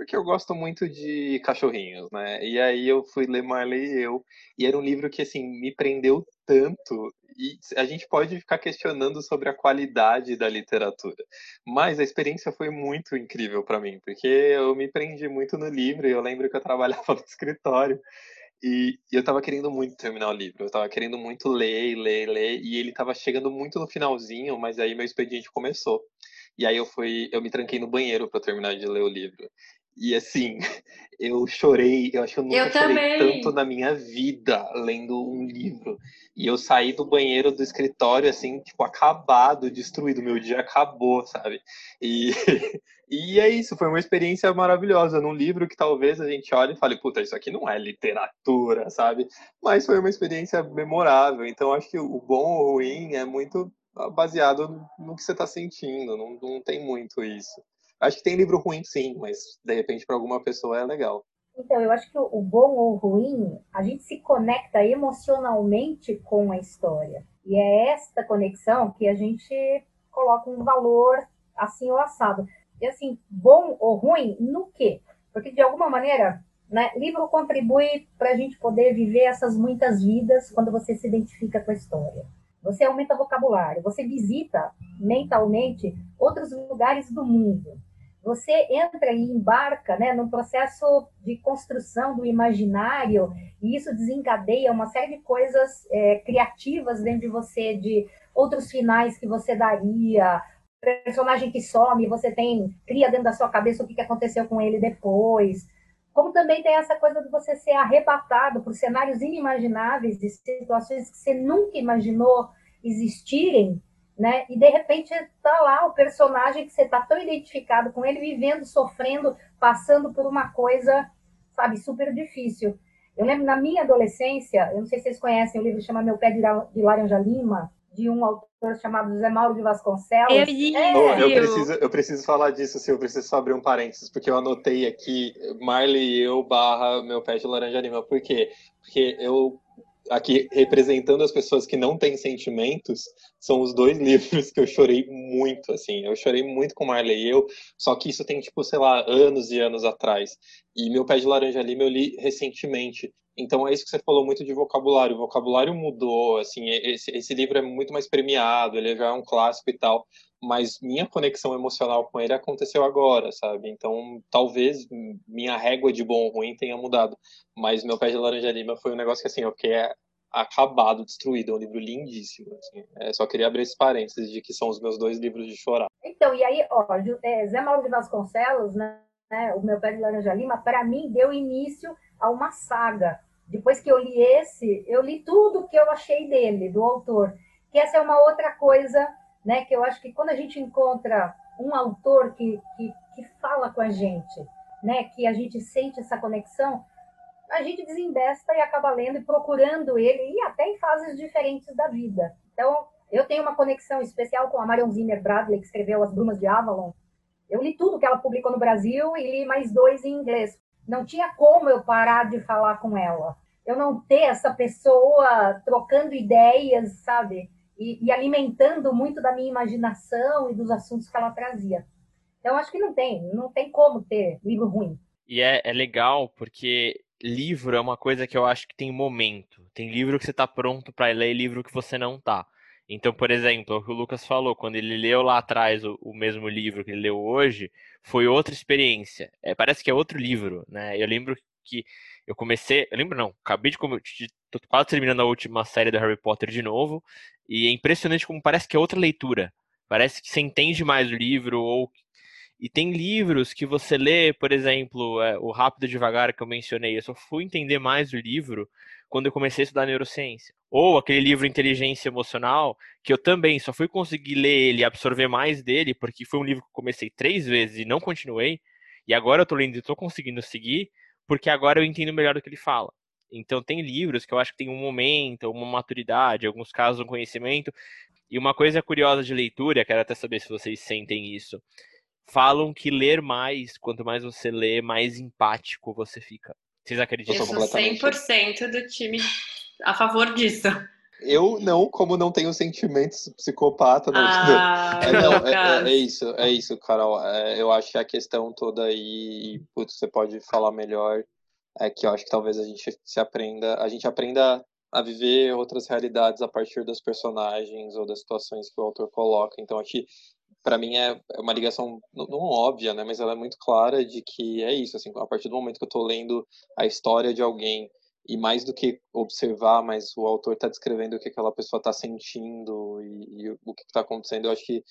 porque eu gosto muito de cachorrinhos, né? E aí eu fui ler Marley e eu, e era um livro que assim me prendeu tanto e a gente pode ficar questionando sobre a qualidade da literatura, mas a experiência foi muito incrível para mim, porque eu me prendi muito no livro. E eu lembro que eu trabalhava no escritório e, eu estava querendo muito terminar o livro, eu estava querendo muito ler, ler, ler, e ele estava chegando muito no finalzinho, mas aí meu expediente começou. E aí eu fui, eu me tranquei no banheiro para terminar de ler o livro. E assim, eu chorei, eu acho que eu nunca eu chorei tanto na minha vida lendo um livro. E eu saí do banheiro do escritório, assim, tipo, acabado, destruído. Meu dia acabou, sabe? E, e é isso, foi uma experiência maravilhosa. Num livro que talvez a gente olhe e fale, puta, isso aqui não é literatura, sabe? Mas foi uma experiência memorável. Então, acho que o bom ou ruim é muito baseado no que você está sentindo, não, não tem muito isso. Acho que tem livro ruim, sim, mas de repente para alguma pessoa é legal. Então, eu acho que o bom ou o ruim, a gente se conecta emocionalmente com a história. E é esta conexão que a gente coloca um valor assim ou assado. E assim, bom ou ruim no quê? Porque de alguma maneira, né, livro contribui para a gente poder viver essas muitas vidas quando você se identifica com a história. Você aumenta vocabulário, você visita mentalmente outros lugares do mundo você entra e embarca né, num processo de construção do imaginário, e isso desencadeia uma série de coisas é, criativas dentro de você, de outros finais que você daria, personagem que some, você tem, cria dentro da sua cabeça o que aconteceu com ele depois. Como também tem essa coisa de você ser arrebatado por cenários inimagináveis e situações que você nunca imaginou existirem, né? E de repente está lá o personagem que você está tão identificado com ele, vivendo, sofrendo, passando por uma coisa, sabe, super difícil. Eu lembro na minha adolescência, eu não sei se vocês conhecem o livro chama Meu Pé de Laranja Lima, de um autor chamado José Mauro de Vasconcelos. Eu, li, é. oh, eu, preciso, eu preciso falar disso, assim, eu preciso só abrir um parênteses, porque eu anotei aqui Marley e eu barra Meu Pé de Laranja Lima. Por quê? Porque eu aqui representando as pessoas que não têm sentimentos, são os dois livros que eu chorei muito, assim. Eu chorei muito com Marley e eu, só que isso tem, tipo, sei lá, anos e anos atrás. E Meu Pé de Laranja Lima eu li recentemente. Então é isso que você falou muito de vocabulário. O vocabulário mudou, assim, esse, esse livro é muito mais premiado, ele já é um clássico e tal. Mas minha conexão emocional com ele aconteceu agora, sabe? Então talvez minha régua de bom ou ruim tenha mudado. Mas Meu Pé de Laranja Lima foi um negócio que, assim, eu fiquei acabado, destruído. É um livro lindíssimo. Assim. É, só queria abrir esse parênteses de que são os meus dois livros de chorar. Então, e aí, ó, é, Zé Mauro de Vasconcelos, né? O Meu Pé de Laranja Lima, para mim, deu início a uma saga. Depois que eu li esse, eu li tudo que eu achei dele, do autor. Que essa é uma outra coisa, né? Que eu acho que quando a gente encontra um autor que, que, que fala com a gente, né? Que a gente sente essa conexão, a gente desembesta e acaba lendo e procurando ele, e até em fases diferentes da vida. Então, eu tenho uma conexão especial com a Marion Zimmer Bradley, que escreveu As Brumas de Avalon. Eu li tudo que ela publicou no Brasil e li mais dois em inglês. Não tinha como eu parar de falar com ela. Eu não ter essa pessoa trocando ideias, sabe? E, e alimentando muito da minha imaginação e dos assuntos que ela trazia. Então, acho que não tem, não tem como ter livro ruim. E é, é legal porque livro é uma coisa que eu acho que tem momento. Tem livro que você está pronto para ler e livro que você não tá. Então, por exemplo, o que o Lucas falou, quando ele leu lá atrás o, o mesmo livro que ele leu hoje, foi outra experiência. É, parece que é outro livro, né? Eu lembro que eu comecei, eu lembro não, acabei de, de tô quase terminando a última série do Harry Potter de novo, e é impressionante como parece que é outra leitura. Parece que você entende mais o livro ou e tem livros que você lê, por exemplo, é, o Rápido e Devagar que eu mencionei, eu só fui entender mais o livro quando eu comecei a estudar neurociência. Ou aquele livro Inteligência Emocional, que eu também só fui conseguir ler ele e absorver mais dele, porque foi um livro que eu comecei três vezes e não continuei, e agora eu tô lendo e tô conseguindo seguir, porque agora eu entendo melhor do que ele fala. Então tem livros que eu acho que tem um momento, uma maturidade, alguns casos um conhecimento. E uma coisa curiosa de leitura, quero até saber se vocês sentem isso falam que ler mais, quanto mais você lê, mais empático você fica. Vocês acreditam? Eu sou 100% do time a favor disso. Eu não, como não tenho sentimentos psicopata. Não, ah, é, não, é, é, é, isso, é isso, Carol. É, eu acho que a questão toda aí, putz, você pode falar melhor, é que eu acho que talvez a gente se aprenda, a gente aprenda a viver outras realidades a partir dos personagens ou das situações que o autor coloca. Então, acho que para mim é, é uma ligação não, óbvia, né, mas ela é muito clara de que é isso, assim, a partir do momento que eu estou lendo a história de alguém e mais do que observar, mas o autor está descrevendo o que aquela pessoa está sentindo e, e, o que está acontecendo, eu acho que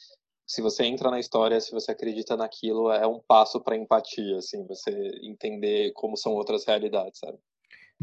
se você entra na história, se você acredita naquilo, é um passo para empatia, assim, você entender como são outras realidades, sabe?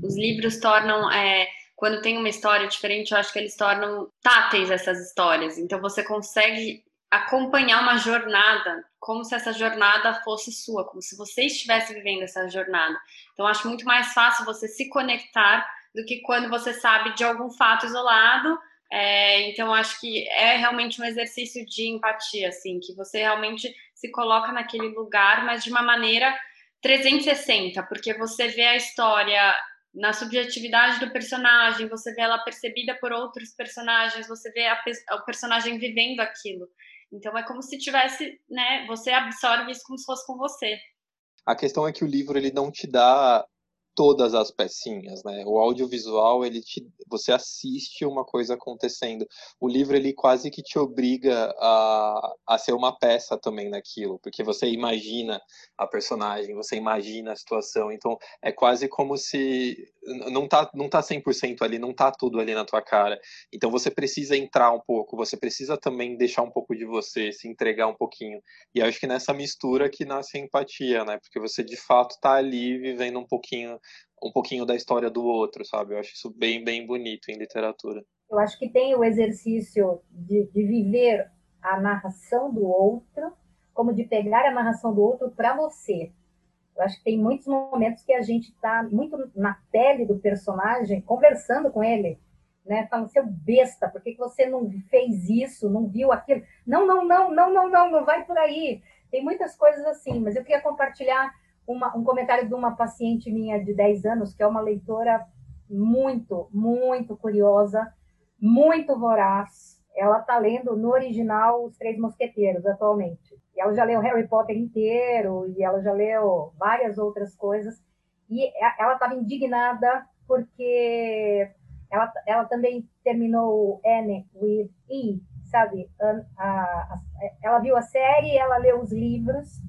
Os livros tornam é quando tem uma história diferente, eu acho que eles tornam táteis essas histórias. Então você consegue acompanhar uma jornada, como se essa jornada fosse sua, como se você estivesse vivendo essa jornada. Então, acho muito mais fácil você se conectar do que quando você sabe de algum fato isolado. É, então, acho que é realmente um exercício de empatia, assim, que você realmente se coloca naquele lugar, mas de uma maneira 360, porque você vê a história na subjetividade do personagem, você vê ela percebida por outros personagens, você vê a, o personagem vivendo aquilo. Então é como se tivesse, né? Você absorve isso como se fosse com você. A questão é que o livro ele não te dá todas as pecinhas, né? O audiovisual, ele te, você assiste uma coisa acontecendo. O livro, ele quase que te obriga a, a ser uma peça também naquilo, porque você imagina a personagem, você imagina a situação, então é quase como se não tá, não tá 100% ali, não tá tudo ali na tua cara. Então você precisa entrar um pouco, você precisa também deixar um pouco de você, se entregar um pouquinho. E acho que nessa mistura que nasce a empatia, né? Porque você de fato tá ali vivendo um pouquinho um pouquinho da história do outro, sabe? Eu acho isso bem, bem bonito em literatura. Eu acho que tem o exercício de, de viver a narração do outro, como de pegar a narração do outro para você. Eu acho que tem muitos momentos que a gente está muito na pele do personagem, conversando com ele, né? Falando, seu besta, por que, que você não fez isso, não viu aquilo? Não, não, não, não, não, não, não vai por aí. Tem muitas coisas assim, mas eu queria compartilhar uma, um comentário de uma paciente minha de 10 anos, que é uma leitora muito, muito curiosa, muito voraz. Ela está lendo no original Os Três Mosqueteiros atualmente. E ela já leu Harry Potter inteiro e ela já leu várias outras coisas. E ela estava indignada porque ela, ela também terminou N with E, sabe? A, a, ela viu a série, ela leu os livros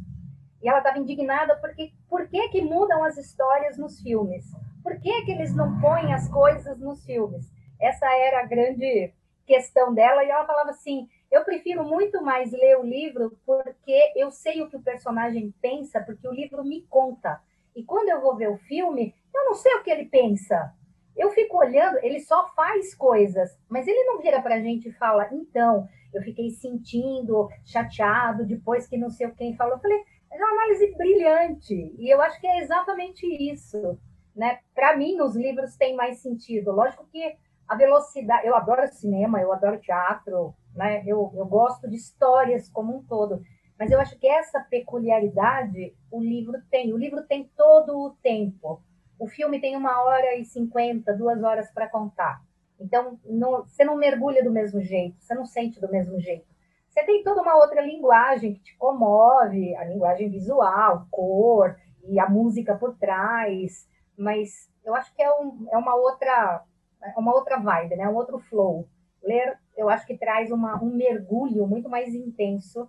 e ela estava indignada porque por que, que mudam as histórias nos filmes? Por que, que eles não põem as coisas nos filmes? Essa era a grande questão dela, e ela falava assim: eu prefiro muito mais ler o livro porque eu sei o que o personagem pensa, porque o livro me conta. E quando eu vou ver o filme, eu não sei o que ele pensa. Eu fico olhando, ele só faz coisas, mas ele não vira para a gente e fala: então, eu fiquei sentindo chateado depois que não sei quem falou. Eu falei: É uma análise brilhante. E eu acho que é exatamente isso. Né? Para mim, os livros têm mais sentido. Lógico que a velocidade. Eu adoro cinema, eu adoro teatro, né? eu, eu gosto de histórias como um todo. Mas eu acho que essa peculiaridade o livro tem. O livro tem todo o tempo. O filme tem uma hora e cinquenta, duas horas para contar. Então, você não mergulha do mesmo jeito, você não sente do mesmo jeito. Você tem toda uma outra linguagem que te comove, a linguagem visual, cor e a música por trás, mas eu acho que é, um, é uma outra é uma outra vibe, né? um outro flow. Ler, eu acho que traz uma, um mergulho muito mais intenso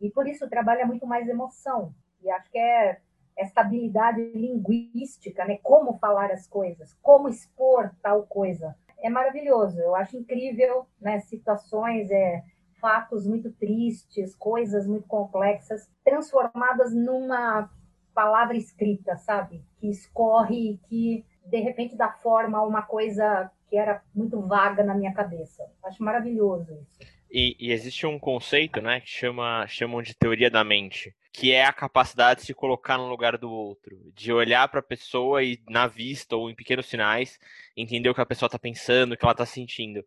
e por isso trabalha muito mais emoção. E acho que é essa habilidade linguística, né? Como falar as coisas, como expor tal coisa. É maravilhoso. Eu acho incrível, né? Situações, é, fatos muito tristes, coisas muito complexas, transformadas numa palavra escrita, sabe? Que escorre, que de repente dá forma a uma coisa que era muito vaga na minha cabeça. Acho maravilhoso isso. E, e, existe um conceito, né, que chama, chamam de teoria da mente, que é a capacidade de se colocar no lugar do outro, de olhar para a pessoa e na vista ou em pequenos sinais entender o que a pessoa está pensando, o que ela está sentindo.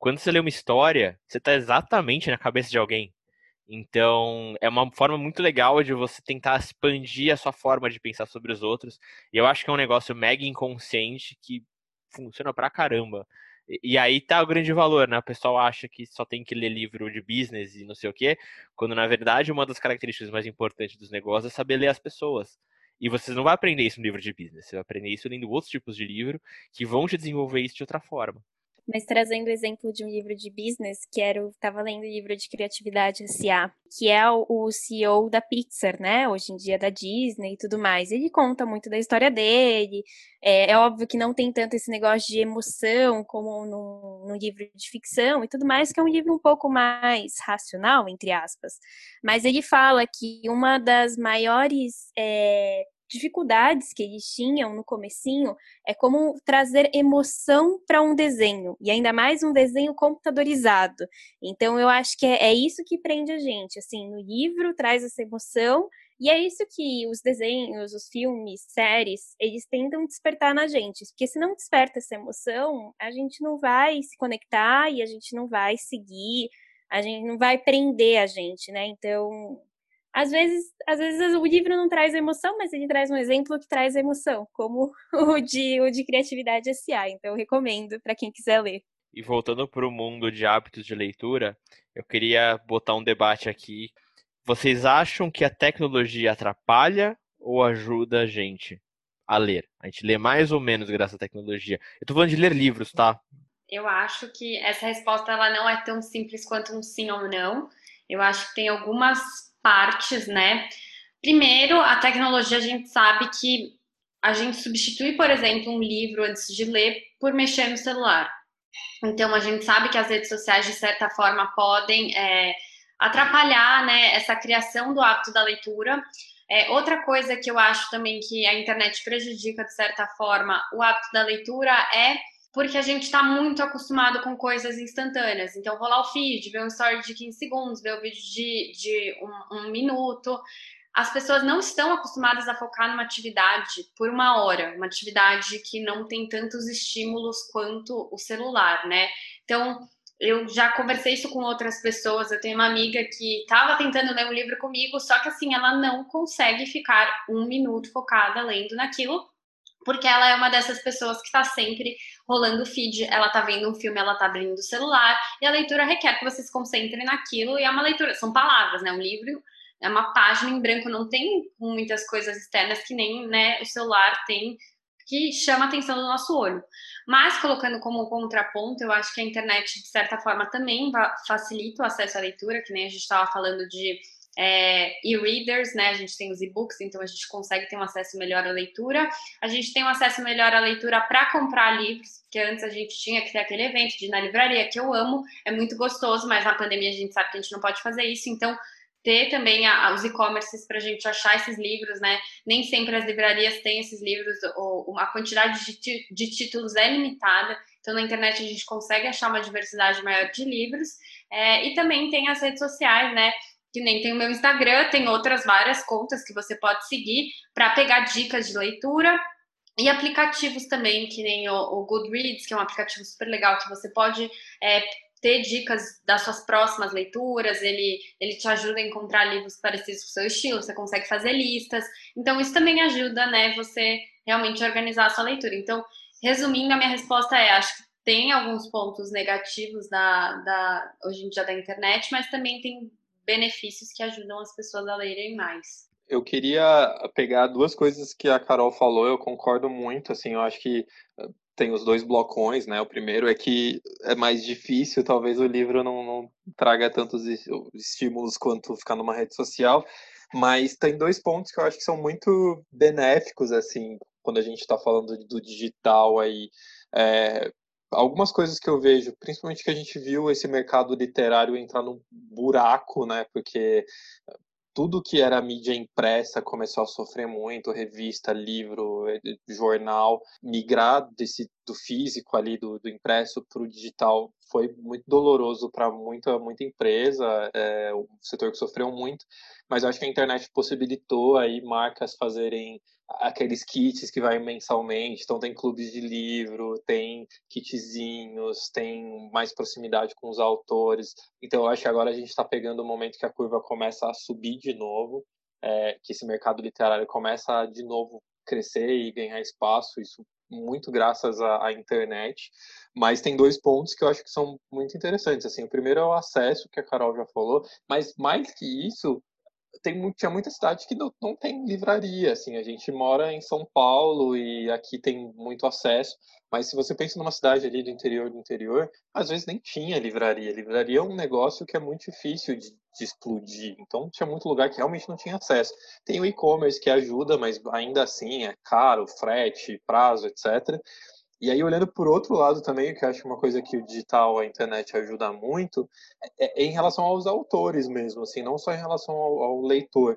Quando você lê uma história, você está exatamente na cabeça de alguém. Então, é uma forma muito legal de você tentar expandir a sua forma de pensar sobre os outros. E eu acho que é um negócio mega inconsciente que funciona pra caramba. E, aí tá o grande valor, né? O pessoal acha que só tem que ler livro de business e não sei o quê, quando na verdade uma das características mais importantes dos negócios é saber ler as pessoas. E você não vai aprender isso no livro de business, você vai aprender isso lendo outros tipos de livro que vão te desenvolver isso de outra forma. Mas trazendo o exemplo de um livro de business, que era o estava lendo o livro de criatividade SA, que é o CEO da Pixar, né? Hoje em dia da Disney e tudo mais. Ele conta muito da história dele. É, é óbvio que não tem tanto esse negócio de emoção como no, no livro de ficção e tudo mais, que é um livro um pouco mais racional, entre aspas. Mas ele fala que uma das maiores é, dificuldades que eles tinham no comecinho é como trazer emoção para um desenho, e ainda mais um desenho computadorizado. Então eu acho que é, é, isso que prende a gente, assim, no livro traz essa emoção, e é isso que os desenhos, os filmes, séries, eles tentam despertar na gente, porque se não desperta essa emoção, a gente não vai se conectar e a gente não vai seguir, a gente não vai prender a gente, né? Então, às vezes, às vezes o livro não traz emoção, mas ele traz um exemplo que traz emoção, como o de, o de Criatividade S.A. Então, eu recomendo para quem quiser ler. E voltando para o mundo de hábitos de leitura, eu queria botar um debate aqui. Vocês acham que a tecnologia atrapalha ou ajuda a gente a ler? A gente lê mais ou menos graças à tecnologia. Eu estou falando de ler livros, tá? Eu acho que essa resposta ela não é tão simples quanto um sim ou não. Eu acho que tem algumas partes, né? Primeiro, a tecnologia a gente sabe que a gente substitui, por exemplo, um livro antes de ler por mexer no celular. Então, a gente sabe que as redes sociais, de certa forma, podem é, atrapalhar né, essa criação do hábito da leitura. É, outra coisa que eu acho também que a internet prejudica, de certa forma, o hábito da leitura é porque a gente está muito acostumado com coisas instantâneas. Então, rolar o feed, ver um story de 15 segundos, ver o vídeo de, de um, um minuto. As pessoas não estão acostumadas a focar numa atividade por uma hora, uma atividade que não tem tantos estímulos quanto o celular, né? Então, eu já conversei isso com outras pessoas. Eu tenho uma amiga que estava tentando ler um livro comigo, só que assim, ela não consegue ficar um minuto focada lendo naquilo, porque ela é uma dessas pessoas que está sempre rolando o feed, ela está vendo um filme, ela está abrindo o celular, e a leitura requer que você se concentre naquilo, e é uma leitura, são palavras, né? Um livro é uma página em branco, não tem muitas coisas externas que nem né, o celular tem, que chama a atenção do nosso olho. Mas, colocando como contraponto, eu acho que a internet, de certa forma, também facilita o acesso à leitura, que nem a gente estava falando de é, e-readers, né? A gente tem os e-books, então a gente consegue ter um acesso melhor à leitura. A gente tem um acesso melhor à leitura para comprar livros, porque antes a gente tinha que ter aquele evento de ir na livraria, que eu amo, é muito gostoso, mas na pandemia a gente sabe que a gente não pode fazer isso, então ter também a, a, os e-commerces para a gente achar esses livros, né? Nem sempre as livrarias têm esses livros, ou a quantidade de, de títulos é limitada, então na internet a gente consegue achar uma diversidade maior de livros. É, e também tem as redes sociais, né? Que nem tem o meu Instagram, tem outras várias contas que você pode seguir para pegar dicas de leitura e aplicativos também, que nem o, o, Goodreads, que é um aplicativo super legal que você pode é, ter dicas das suas próximas leituras, ele, ele te ajuda a encontrar livros parecidos com o seu estilo, você consegue fazer listas. Então, isso também ajuda, né, você realmente organizar a sua leitura. Então, resumindo, a minha resposta é: acho que tem alguns pontos negativos da, da, hoje em dia da internet, mas também tem benefícios que ajudam as pessoas a lerem mais. Eu queria pegar duas coisas que a Carol falou, eu concordo muito, assim, eu acho que eh, tem os dois blocões, né? O primeiro é que é mais difícil, talvez o livro não, não traga tantos estímulos quanto ficar numa rede social, mas tem dois pontos que eu acho que são muito benéficos, assim, quando a gente está falando do digital aí. É, algumas coisas que eu vejo, principalmente que a gente viu esse mercado literário entrar num buraco, né? Porque tudo que era mídia impressa começou a sofrer muito, revista, livro, eh, jornal, migrar desse do físico ali do, do impresso para o digital foi muito doloroso para muita muita empresa, é, o setor que sofreu muito, mas acho que a internet possibilitou aí marcas fazerem aqueles kits que vai mensalmente, então tem clubes de livro, tem kitzinhos, tem mais proximidade com os autores. Então eu acho que agora a gente está pegando o momento que a curva começa a subir de novo, é, que esse mercado literário começa a, de novo crescer e ganhar espaço, isso muito graças à, à, internet, mas tem dois pontos que eu acho que são muito interessantes. Assim, o primeiro é o acesso, que a Carol já falou, mas mais que isso, tem, tinha muita cidade que não, não tem livraria, assim, a gente mora em São Paulo e aqui tem muito acesso, mas se você pensa numa cidade ali do interior do interior, às vezes nem tinha livraria. Livraria é um negócio que é muito difícil de, de explodir, então tinha muito lugar que realmente não tinha acesso. Tem o e-commerce que ajuda, mas ainda assim é caro, frete, prazo, etc. E aí, olhando por outro lado também, que eu acho uma coisa que o digital, a internet ajuda muito, é, é em relação aos autores mesmo, assim, não só em relação ao, ao, leitor.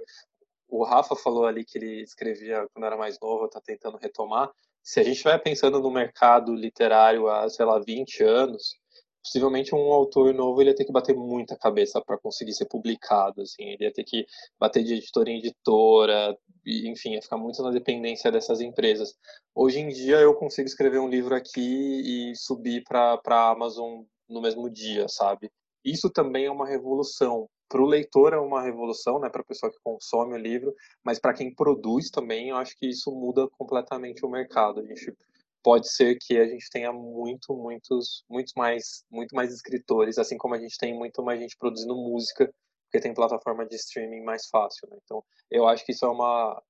O Rafa falou ali que ele escrevia quando era mais novo, está tentando retomar. Se a gente vai pensando no mercado literário há, sei lá, 20 anos, possivelmente um autor novo ele ia ter que bater muita cabeça para conseguir ser publicado, assim, ele ia ter que bater de editora em editora, enfim, ia ficar muito na dependência dessas empresas. Hoje em dia eu consigo escrever um livro aqui e subir para a Amazon no mesmo dia, sabe? Isso também é uma revolução. Para o leitor é uma revolução, né, para a pessoa que consome o livro, mas para quem produz também, eu acho que isso muda completamente o mercado. A gente pode ser que a gente tenha muito, muitos, muitos mais, muito mais escritores, assim como a gente tem muito mais gente produzindo música, porque tem plataforma de streaming mais fácil, né? Então, eu acho que isso é uma,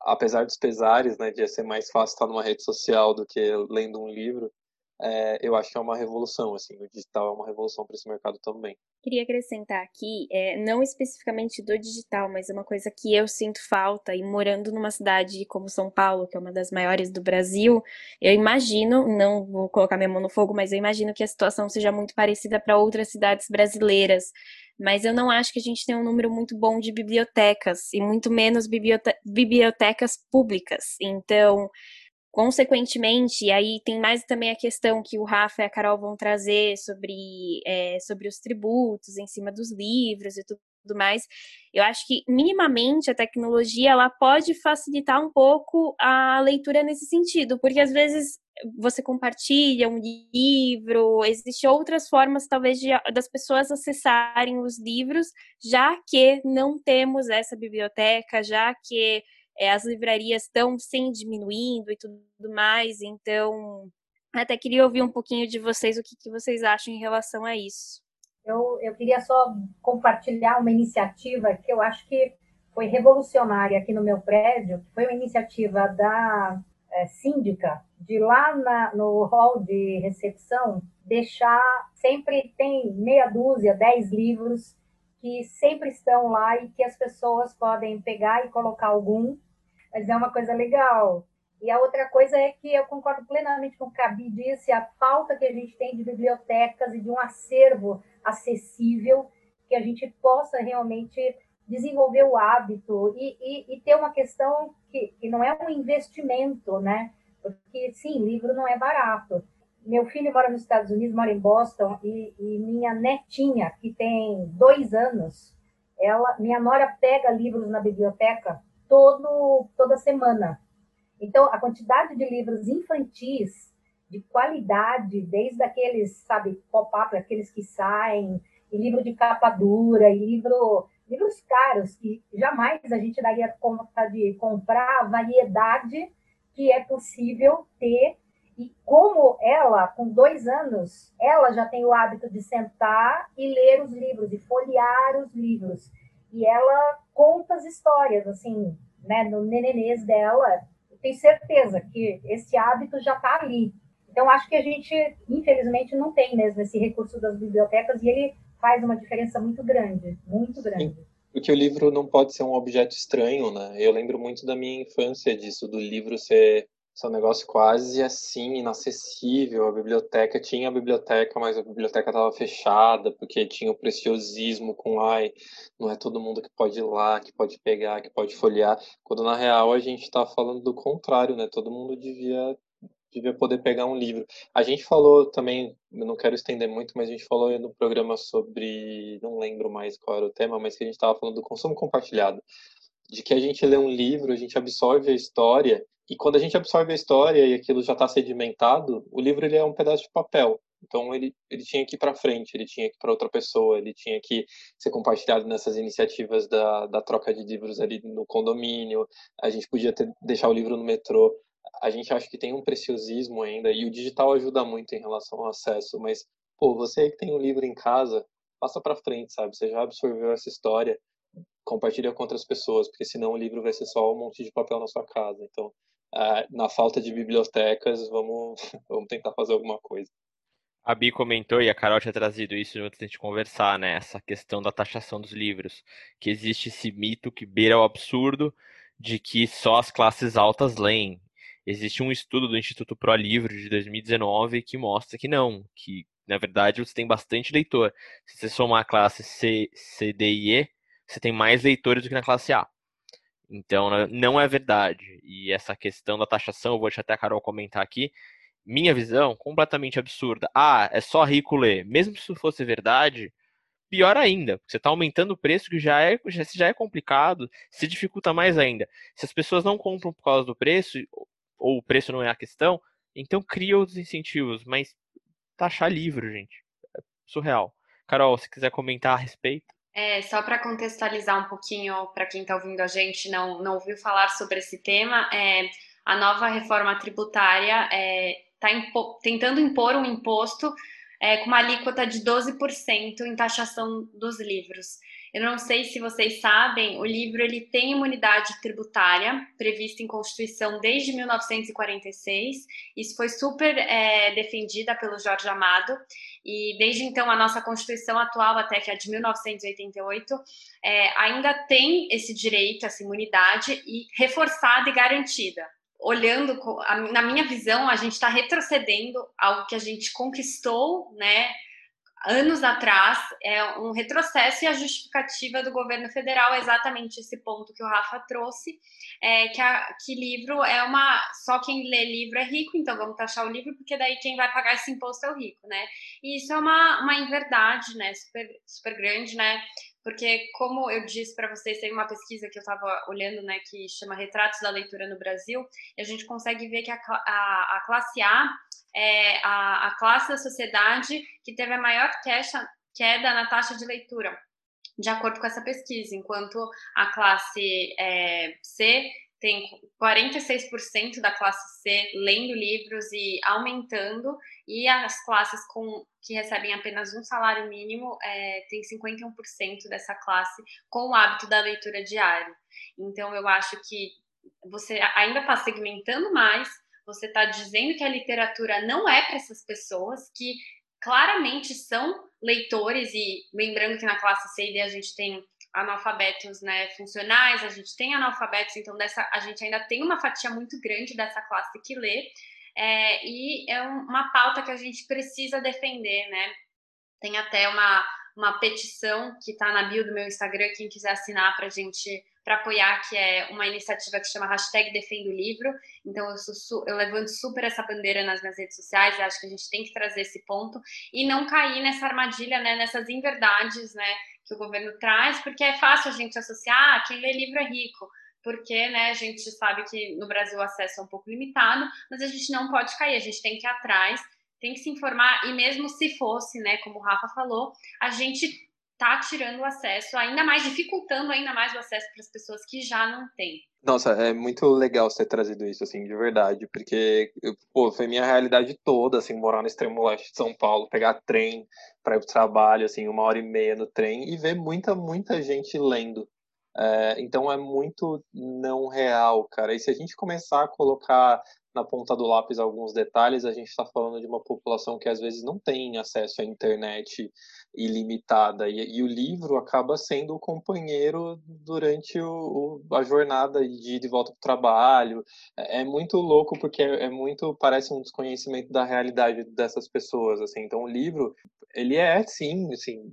apesar dos pesares, né, de ser mais fácil estar numa rede social do que lendo um livro, é, eu acho que é uma revolução, assim, o digital é uma revolução para esse mercado também. Queria acrescentar aqui, é, não especificamente do digital, mas uma coisa que eu sinto falta, e morando numa cidade como São Paulo, que é uma das maiores do Brasil, eu imagino, não vou colocar minha mão no fogo, mas eu imagino que a situação seja muito parecida para outras cidades brasileiras, mas eu não acho que a gente tem um número muito bom de bibliotecas, e muito menos bibliotecas públicas, então Consequentemente, aí tem mais também a questão que o Rafa e a Carol vão trazer sobre, é, sobre os tributos em cima dos livros e tudo mais. Eu acho que minimamente a tecnologia ela pode facilitar um pouco a leitura nesse sentido, porque às vezes você compartilha um livro, existem outras formas talvez de, das pessoas acessarem os livros, já que não temos essa biblioteca, já que é, as livrarias estão sem diminuindo e tudo mais, então até queria ouvir um pouquinho de vocês o que, que vocês acham em relação a isso. Eu, eu queria só compartilhar uma iniciativa que eu acho que foi revolucionária aqui no meu prédio, que foi uma iniciativa da é, síndica, de lá na, no hall de recepção, deixar, sempre tem meia dúzia, dez livros que sempre estão lá e que as pessoas podem pegar e colocar algum mas é uma coisa legal. E a outra coisa é que eu concordo plenamente com o Gabi disse, a falta que a gente tem de bibliotecas e de um acervo acessível, que a gente possa realmente desenvolver o hábito e, e, e ter uma questão que, que não é um investimento, né? Porque, sim, livro não é barato. Meu filho mora nos Estados Unidos, mora em Boston, e, e minha netinha, que tem dois anos, ela, minha nora pega livros na biblioteca todo, toda semana. Então, a quantidade de livros infantis de qualidade, desde aqueles, sabe, pop-up, aqueles que saem, e livro de capa dura, e livro, livros caros, que jamais a gente daria conta de comprar a variedade que é possível ter. E como ela, com dois anos, ela já tem o hábito de sentar e ler os livros, de folhear os livros. E ela conta as histórias, assim, né, no nenenês dela. Eu tenho certeza que esse hábito já está ali. Então, acho que a gente, infelizmente, não tem mesmo esse recurso das bibliotecas e ele faz uma diferença muito grande, muito grande. Sim, porque o livro não pode ser um objeto estranho, né? Eu lembro muito da minha infância disso, do livro ser, ser um negócio quase assim, inacessível. A biblioteca tinha a biblioteca, mas a biblioteca estava fechada, porque tinha o preciosismo com, ai, não é todo mundo que pode ir lá, que pode pegar, que pode folhear. Quando na real a gente está falando do contrário, né? Todo mundo devia devia poder pegar um livro. A gente falou também, não quero estender muito, mas a gente falou no programa sobre, não lembro mais qual era o tema, mas que a gente estava falando do consumo compartilhado, de que a gente lê um livro, a gente absorve a história e quando a gente absorve a história e aquilo já está sedimentado, o livro ele é um pedaço de papel. Então ele, ele tinha que ir para frente, ele tinha que ir para outra pessoa, ele tinha que ser compartilhado nessas iniciativas da, da troca de livros ali no condomínio. A gente podia ter, deixar o livro no metrô a gente acha que tem um preciosismo ainda, e o digital ajuda muito em relação ao acesso, mas, pô, você que tem um livro em casa, passa para frente, sabe? Você já absorveu essa história, compartilha com outras pessoas, porque senão o livro vai ser só um monte de papel na sua casa. Então, na falta de bibliotecas, vamos, vamos tentar fazer alguma coisa. A Bi comentou, e a Carol tinha trazido isso antes de gente conversar, né? Essa questão da taxação dos livros. Que existe esse mito que beira o absurdo de que só as classes altas leem. Existe um estudo do Instituto Pro Livro de 2019 que mostra que não, que na verdade você tem bastante leitor. Se você somar a classe C, C, D e E, você tem mais leitores do que na classe A. Então não é verdade. E essa questão da taxação, eu vou deixar até a Carol comentar aqui. Minha visão, completamente absurda. Ah, é só rico ler. Mesmo se isso fosse verdade, pior ainda, você está aumentando o preço que já é, já, já é complicado, se dificulta mais ainda. Se as pessoas não compram por causa do preço, ou o preço não é a questão, então cria outros incentivos, mas taxar livro, gente. É surreal. Carol, se quiser comentar a respeito. É, só para contextualizar um pouquinho para quem está ouvindo a gente não, não ouviu falar sobre esse tema, é, a nova reforma tributária está é, tá impo tentando impor um imposto é, com uma alíquota de 12% em taxação dos livros. Eu não sei se vocês sabem, o livro ele tem imunidade tributária prevista em Constituição desde 1946. Isso foi super é, defendida pelo Jorge Amado e desde então a nossa Constituição atual, até que é de 1988, é, ainda tem esse direito, essa imunidade e reforçada e garantida olhando na minha visão, a gente está retrocedendo algo que a gente conquistou, né, anos atrás, é um retrocesso e a justificativa do governo federal é exatamente esse ponto que o Rafa trouxe, é que, a, que livro é uma. Só quem lê livro é rico, então vamos taxar o livro, porque daí quem vai pagar esse imposto é o rico, né? E isso é uma, uma inverdade, né? Super, super grande, né? Porque, como eu disse para vocês, tem uma pesquisa que eu estava olhando, né, que chama Retratos da Leitura no Brasil, e a gente consegue ver que a, a, a classe A é a, a classe da sociedade que teve a maior queixa, queda na taxa de leitura, de acordo com essa pesquisa, enquanto a classe é, C tem 46% da classe C lendo livros e aumentando, e as classes com, que recebem apenas um salário mínimo é, tem 51% dessa classe com o hábito da leitura diária. Então, eu acho que você ainda está segmentando mais, você está dizendo que a literatura não é para essas pessoas que claramente são leitores e lembrando que na classe C e D a gente tem analfabetos né, funcionais, a gente tem analfabetos, então dessa, a gente ainda tem uma fatia muito grande dessa classe que lê, é, e é um, uma pauta que a gente precisa defender, né? Tem até uma, uma petição que está na bio do meu Instagram, quem quiser assinar para a gente para apoiar, que é uma iniciativa que chama hashtag Defendo o Livro. Então, eu, sou, eu levanto super essa bandeira nas minhas redes sociais, acho que a gente tem que trazer esse ponto e não cair nessa armadilha, né, nessas inverdades, né, que o governo traz, porque é fácil a gente associar, ah, quem lê livro é rico porque né, a gente sabe que no Brasil o acesso é um pouco limitado, mas a gente não pode cair, a gente tem que ir atrás, tem que se informar, e mesmo se fosse, né, como o Rafa falou, a gente tá tirando o acesso, ainda mais, dificultando ainda mais o acesso para as pessoas que já não têm. Nossa, é muito legal você ter trazido isso, assim, de verdade, porque, pô, foi minha realidade toda, assim, morar no extremo leste de São Paulo, pegar trem para ir pro trabalho, assim, uma hora e meia no trem, e ver muita, muita gente lendo. É, então é muito não real, cara. E se a gente começar a colocar na ponta do lápis alguns detalhes, a gente está falando de uma população que às vezes não tem acesso à internet ilimitada. E, e o livro acaba sendo o companheiro durante o, o, a jornada de de volta para o trabalho. É, é, muito louco porque é, é, muito, parece um desconhecimento da realidade dessas pessoas. Assim. Então o livro, ele é sim, assim,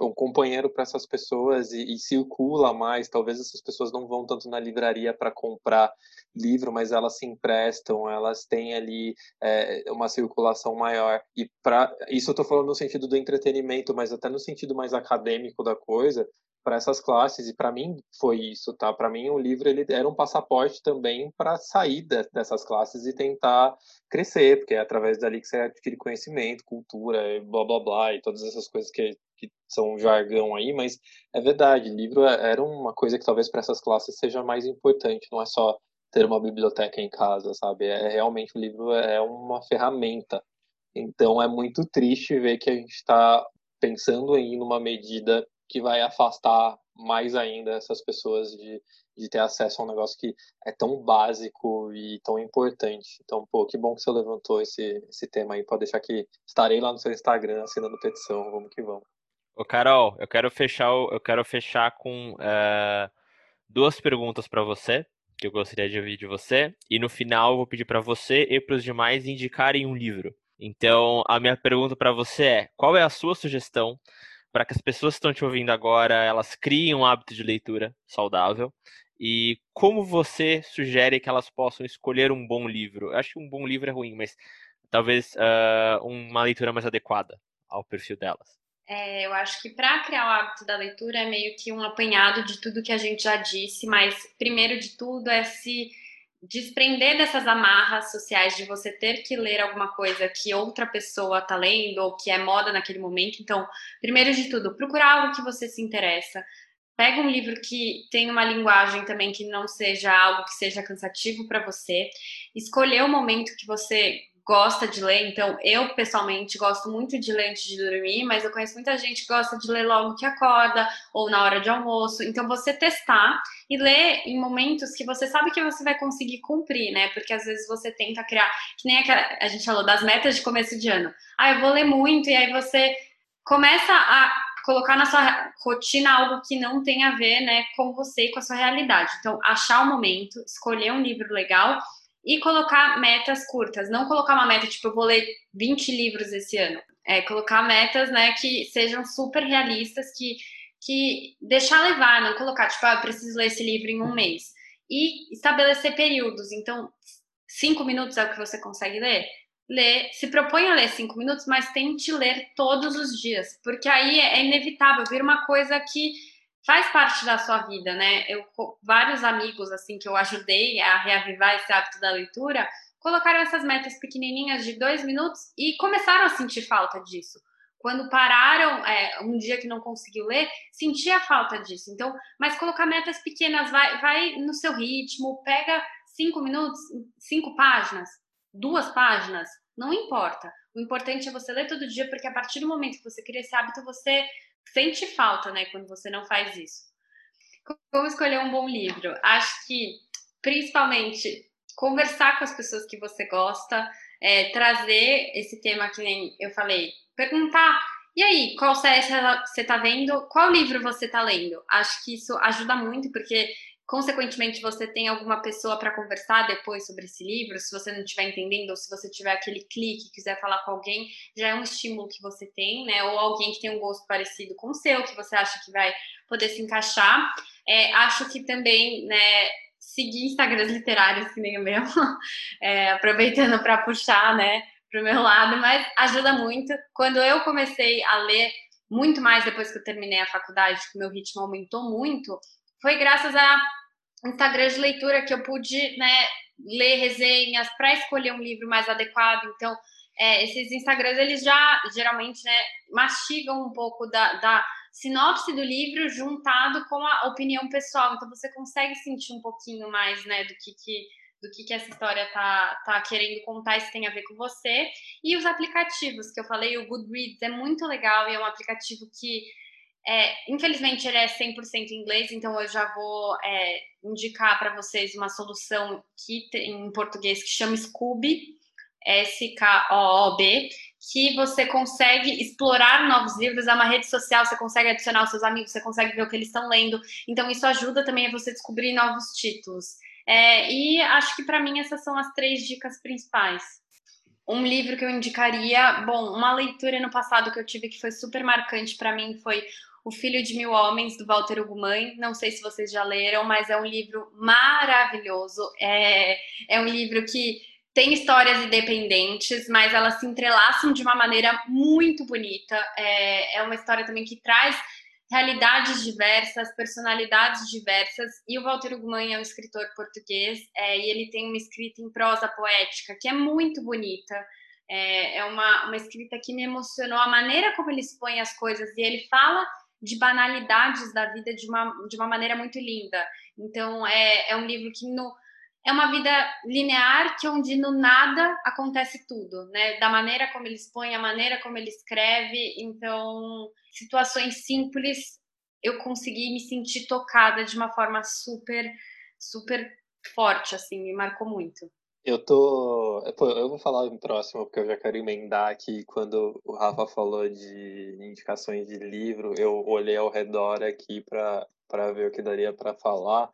um companheiro para essas pessoas e, e, circula mais. Talvez essas pessoas não vão tanto na livraria para comprar livro, mas elas se emprestam, elas têm ali é, uma circulação maior. E para isso eu estou falando no sentido do entretenimento, mas até no sentido mais acadêmico da coisa, para essas classes e para mim foi isso, tá? Para mim o livro ele era um passaporte também para sair de, dessas classes e tentar crescer, porque é através dali que você adquire conhecimento, cultura, blá blá blá e todas essas coisas que que são jargão aí, mas é verdade, livro é, era uma coisa que talvez para essas classes seja mais importante, não é só ter uma biblioteca em casa, sabe? É realmente o livro é uma ferramenta. Então é muito triste ver que a gente está pensando em numa medida que vai afastar mais ainda essas pessoas de, de ter acesso a um negócio que é tão básico e tão importante. Então, pô, que bom que você levantou esse, esse tema aí. Pode deixar que estarei lá no seu Instagram assinando petição. Vamos que vamos. Ô, Carol, eu quero fechar, eu quero fechar com uh, duas perguntas para você, que eu gostaria de ouvir de você. E no final eu vou pedir para você e para os demais indicarem um livro. Então, a minha pergunta para você é: qual é a sua sugestão para que as pessoas que estão te ouvindo agora elas criem um hábito de leitura saudável? E como você sugere que elas possam escolher um bom livro? Eu acho que um bom livro é ruim, mas talvez uh, uma leitura mais adequada ao perfil delas. É, eu acho que para criar o hábito da leitura é meio que um apanhado de tudo que a gente já disse, mas primeiro de tudo é se desprender dessas amarras sociais de você ter que ler alguma coisa que outra pessoa está lendo ou que é moda naquele momento. Então, primeiro de tudo, procurar algo que você se interessa. Pega um livro que tem uma linguagem também que não seja algo que seja cansativo para você. Escolher o momento que você gosta de ler, então eu pessoalmente gosto muito de ler antes de dormir, mas eu conheço muita gente que gosta de ler logo que acorda ou na hora de almoço. Então você testar e ler em momentos que você sabe que você vai conseguir cumprir, né? Porque às vezes você tenta criar, que nem aquela, a gente falou das metas de começo de ano. Ah, eu vou ler muito e aí você começa a colocar na sua rotina algo que não tem a ver, né, com você e com a sua realidade. Então, achar o momento, escolher um livro legal e colocar metas curtas. Não colocar uma meta tipo, eu vou ler 20 livros esse ano. É colocar metas, né, que sejam super realistas, que, que deixar levar, não colocar, tipo, ah, eu preciso ler esse livro em um mês. E estabelecer períodos. Então, cinco minutos é o que você consegue ler? Lê, se propõe a ler cinco minutos, mas tente ler todos os dias, porque aí é inevitável vir uma coisa que faz parte da sua vida, né? Eu vários amigos assim que eu ajudei a reavivar esse hábito da leitura colocaram essas metas pequenininhas de dois minutos e começaram a sentir falta disso. Quando pararam, é, um dia que não conseguiu ler, sentia falta disso. Então, mas colocar metas pequenas, vai, vai no seu ritmo, pega cinco minutos, cinco páginas, duas páginas, não importa. O importante é você ler todo dia, porque a partir do momento que você cria esse hábito, você sente falta, né, quando você não faz isso. Como escolher um bom livro? Acho que, principalmente, conversar com as pessoas que você gosta, é, trazer esse tema que nem eu falei, perguntar, e aí, qual série você está vendo? Qual livro você está lendo? Acho que isso ajuda muito, porque consequentemente você tem alguma pessoa para conversar depois sobre esse livro, se você não estiver entendendo ou se você tiver aquele clique, quiser falar com alguém, já é um estímulo que você tem, né? Ou alguém que tem um gosto parecido com o seu, que você acha que vai poder se encaixar. É, acho que também, né, seguir Instagrams literários que nem o meu, é, aproveitando para puxar, né, para o meu lado, mas ajuda muito. Quando eu comecei a ler muito mais depois que eu terminei a faculdade, que o meu ritmo aumentou muito, foi graças a Instagram de leitura que eu pude né, ler resenhas para escolher um livro mais adequado. Então, é, esses Instagrams, eles já geralmente né, mastigam um pouco da, da sinopse do livro juntado com a opinião pessoal. Então, você consegue sentir um pouquinho mais né, do que, que do que, que essa história tá, tá querendo contar, se tem a ver com você. E os aplicativos que eu falei, o Goodreads é muito legal e é um aplicativo que é, infelizmente ele é 100% em inglês, então eu já vou é, indicar para vocês uma solução que em português que chama Scoob, S-K-O-O-B, que você consegue explorar novos livros, é uma rede social, você consegue adicionar os seus amigos, você consegue ver o que eles estão lendo, então isso ajuda também a você descobrir novos títulos. É, e acho que para mim essas são as três dicas principais. Um livro que eu indicaria, bom, uma leitura no passado que eu tive que foi super marcante para mim foi o Filho de Mil Homens, do Walter Ugumãe. Não sei se vocês já leram, mas é um livro maravilhoso. É, é um livro que tem histórias independentes, mas elas se entrelaçam de uma maneira muito bonita. É, é uma história também que traz realidades diversas, personalidades diversas. E o Walter Ugumãe é um escritor português é, e ele tem uma escrita em prosa poética que é muito bonita. É, é uma, uma escrita que me emocionou a maneira como ele expõe as coisas e ele fala de banalidades da vida de uma, de uma maneira muito linda. Então, é, é um livro que no, é uma vida linear que onde no nada acontece tudo, né? Da maneira como ele expõe, a maneira como ele escreve. Então, situações simples, eu consegui me sentir tocada de uma forma super, super forte, assim, me marcou muito. Eu tô. Eu vou falar no próximo, porque eu já quero emendar aqui. Quando o Rafa falou de indicações de livro, eu olhei ao redor aqui para ver o que daria para falar.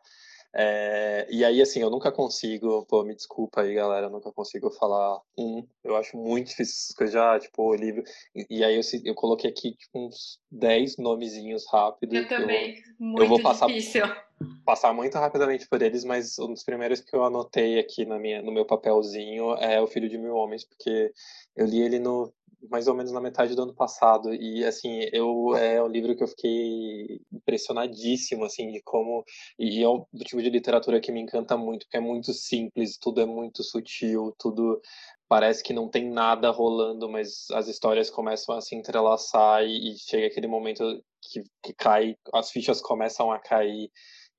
É, e aí, assim, eu nunca consigo, pô, me desculpa aí, galera, eu nunca consigo falar um. Eu acho muito difícil, que eu já, tipo, o livro. E, e aí eu, eu coloquei aqui, tipo, uns 10 nomezinhos rápidos. Eu também, eu, muito eu vou passar, difícil. Passar muito rapidamente por eles, mas um dos primeiros que eu anotei aqui na minha, no meu papelzinho é O Filho de Mil Homens, porque eu li ele no mais ou menos na metade do ano passado. E assim eu é um livro que eu fiquei impressionadíssimo assim de como e é o tipo de literatura que me encanta muito porque é muito simples tudo é muito sutil tudo parece que não tem nada rolando mas as histórias começam a se entrelaçar e, e chega aquele momento que, que cai as fichas começam a cair.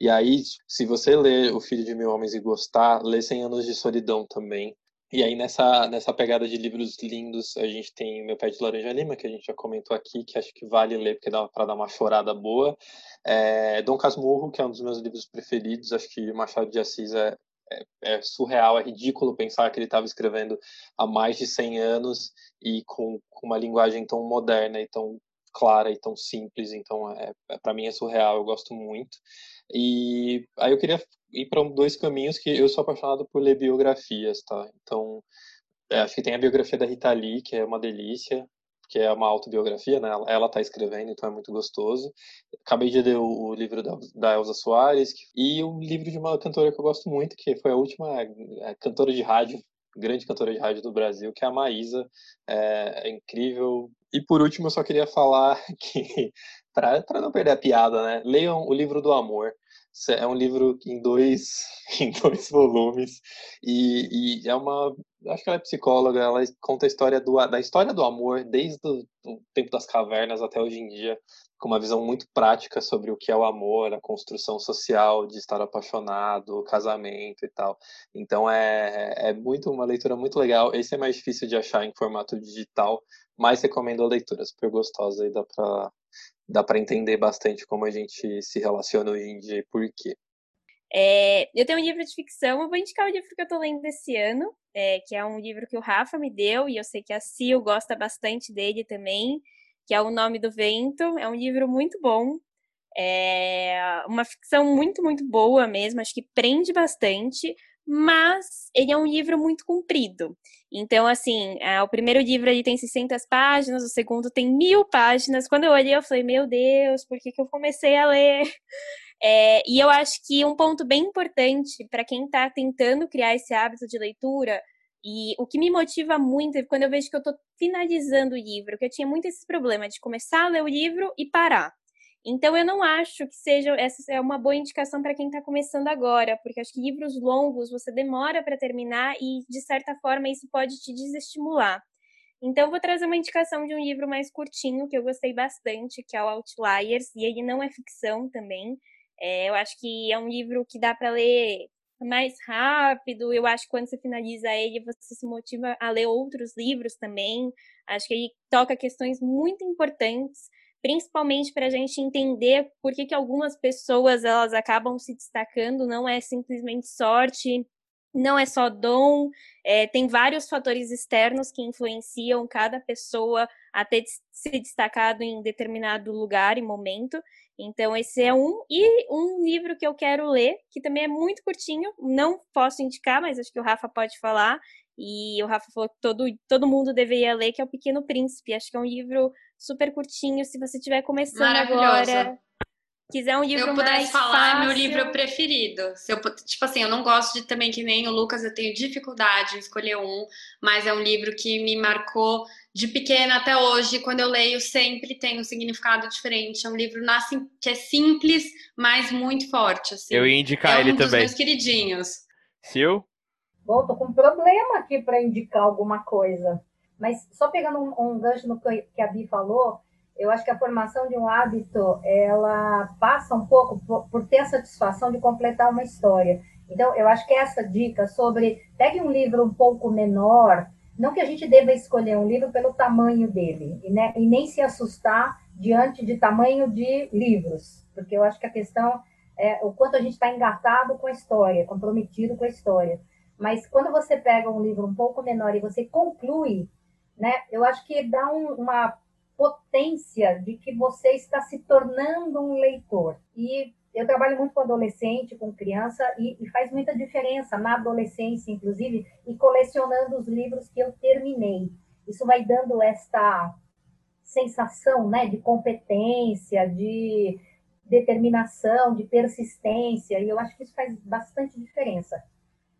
E aí, se você ler O Filho de Mil Homens e gostar, lê Cem Anos de Solidão também, e aí, nessa, nessa pegada de livros lindos, a gente tem Meu Pé de Laranja Lima, que a gente já comentou aqui, que acho que vale ler, porque dá para dar uma chorada boa. É, Dom Casmurro, que é um dos meus livros preferidos, acho que Machado de Assis é, é, é surreal, é ridículo pensar que ele estava escrevendo há mais de 100 anos e com, com, uma linguagem tão moderna e tão clara e tão simples, então é, é para mim é surreal, eu gosto muito. E aí eu queria ir para dois caminhos que eu sou apaixonado por ler biografias, tá? Então, é, acho que tem a biografia da Rita Lee, que é uma delícia, que é uma autobiografia, né? Ela está escrevendo, então é muito gostoso. Acabei de ler o, livro da, da, Elza Soares e o livro de uma cantora que eu gosto muito, que foi a última é, cantora de rádio, grande cantora de rádio do Brasil, que é a Maísa. É, é incrível. E por último, eu só queria falar que, para não perder a piada, né? Leiam o livro do amor. É um livro em dois, em dois volumes e, e é uma, acho que ela é psicóloga, ela conta a história do, da história do amor desde o tempo das cavernas até hoje em dia, com uma visão muito prática sobre o que é o amor, a construção social de estar apaixonado, casamento e tal. Então é, é muito uma leitura muito legal. Esse é mais difícil de achar em formato digital, mas recomendo a leitura, super gostosa e dá para dá para entender bastante como a gente se relaciona hoje em dia e por quê. É, eu tenho um livro de ficção, eu vou indicar o livro que eu estou lendo esse ano, é, que é um livro que o Rafa me deu, e eu sei que a Sil gosta bastante dele também, que é O Nome do Vento. É um livro muito bom, é uma ficção muito, muito boa mesmo, acho que prende bastante, mas ele é um livro muito comprido. Então, assim, é, o primeiro livro ele tem 600 páginas, o segundo tem mil páginas. Quando eu olhei, eu falei, meu Deus, por que, que eu comecei a ler? É, e eu acho que um ponto bem importante para quem está tentando criar esse hábito de leitura E o que me motiva muito é quando eu vejo que eu estou finalizando o livro, que eu tinha muito esse problema de começar a ler o livro e parar. Então, eu não acho que seja essa é uma boa indicação para quem está começando agora, porque acho que livros longos você demora para terminar e, de certa forma, isso pode te desestimular. Então, vou trazer uma indicação de um livro mais curtinho, que eu gostei bastante, que é o Outliers, e ele não é ficção também. É, eu acho que é um livro que dá para ler mais rápido. Eu acho que quando você finaliza ele, você se motiva a ler outros livros também. Acho que ele toca questões muito importantes, principalmente para a gente entender por que, que algumas pessoas elas acabam se destacando. Não é simplesmente sorte, não é só dom, é, tem vários fatores externos que influenciam cada pessoa a ter se destacado em determinado lugar e momento. Então, esse é um. E um livro que eu quero ler, que também é muito curtinho, não posso indicar, mas acho que o Rafa pode falar. E o Rafa falou que todo, todo mundo deveria ler, que é O Pequeno Príncipe. Acho que é um livro super curtinho. Se você estiver começando agora, quiser um livro Se eu pudesse mais falar, fácil... é meu livro preferido. Se eu, tipo assim, eu não gosto de também que nem o Lucas, eu tenho dificuldade em escolher um, mas é um livro que me marcou de pequena até hoje. Quando eu leio, sempre tem um significado diferente. É um livro que é simples, mas muito forte. Assim. Eu ia indicar é ele um dos também. meus queridinhos. Sil? Bom, tô com um problema aqui para indicar alguma coisa. Mas só pegando um, um gancho no que, a Bi falou, eu acho que a formação de um hábito, ela passa um pouco por, por ter a satisfação de completar uma história. Então, eu acho que essa dica sobre pegue um livro um pouco menor, não que a gente deva escolher um livro pelo tamanho dele, e, né, e nem se assustar diante de tamanho de livros, porque eu acho que a questão é o quanto a gente está engatado com a história, comprometido com a história. Mas quando você pega um livro um pouco menor e você conclui, né, eu acho que dá um, uma potência de que você está se tornando um leitor. E eu trabalho muito com adolescente, com criança, e, e, faz muita diferença na adolescência, inclusive, e colecionando os livros que eu terminei. Isso vai dando esta sensação né, de competência, de determinação, de persistência, e eu acho que isso faz bastante diferença.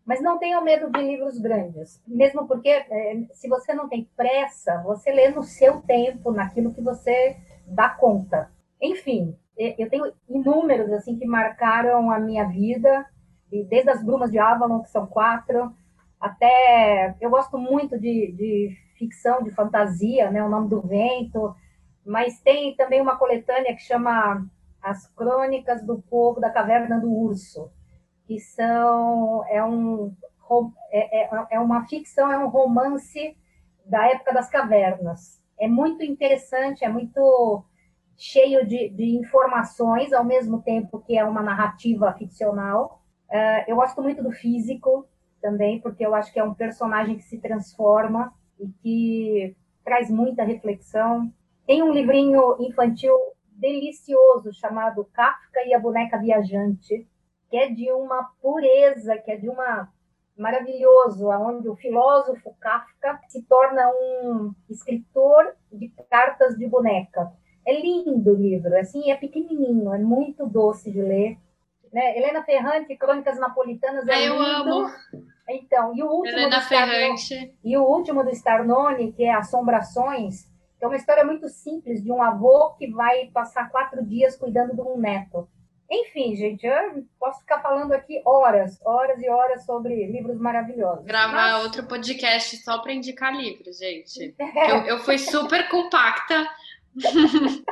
Mas não tenha medo de livros grandes, mesmo porque é, se você não tem pressa, você lê no seu tempo, naquilo que você dá conta. Enfim, eu tenho inúmeros assim que marcaram a minha vida, desde as Brumas de Avalon, que são quatro, até eu gosto muito de, de ficção, de fantasia, né, o nome do vento, mas tem também uma coletânea que chama As Crônicas do Povo da Caverna do Urso, que são é um é, é, é uma ficção, é um romance da época das cavernas. É muito interessante, é muito cheio de, de, informações, ao mesmo tempo que é uma narrativa ficcional. Uh, eu gosto muito do físico também, porque eu acho que é um personagem que se transforma e que traz muita reflexão. Tem um livrinho infantil delicioso chamado Kafka e a Boneca Viajante, que é de uma pureza, que é de uma maravilhoso, onde o filósofo Kafka se torna um escritor de cartas de boneca. É lindo o livro, assim, é pequenininho, é muito doce de ler. Né? Helena Ferrante, Crônicas Napolitanas, é ah, eu lindo. amo. Então, e o último Helena do Starnone, Ferrante. e o último do Starnone, que é Assombrações, que é uma história muito simples de um avô que vai passar quatro dias cuidando de um neto. Enfim, gente, eu posso ficar falando aqui horas, horas e horas sobre livros maravilhosos. Gravar Mas- outro podcast só para indicar livros, gente. Eu, eu fui super compacta.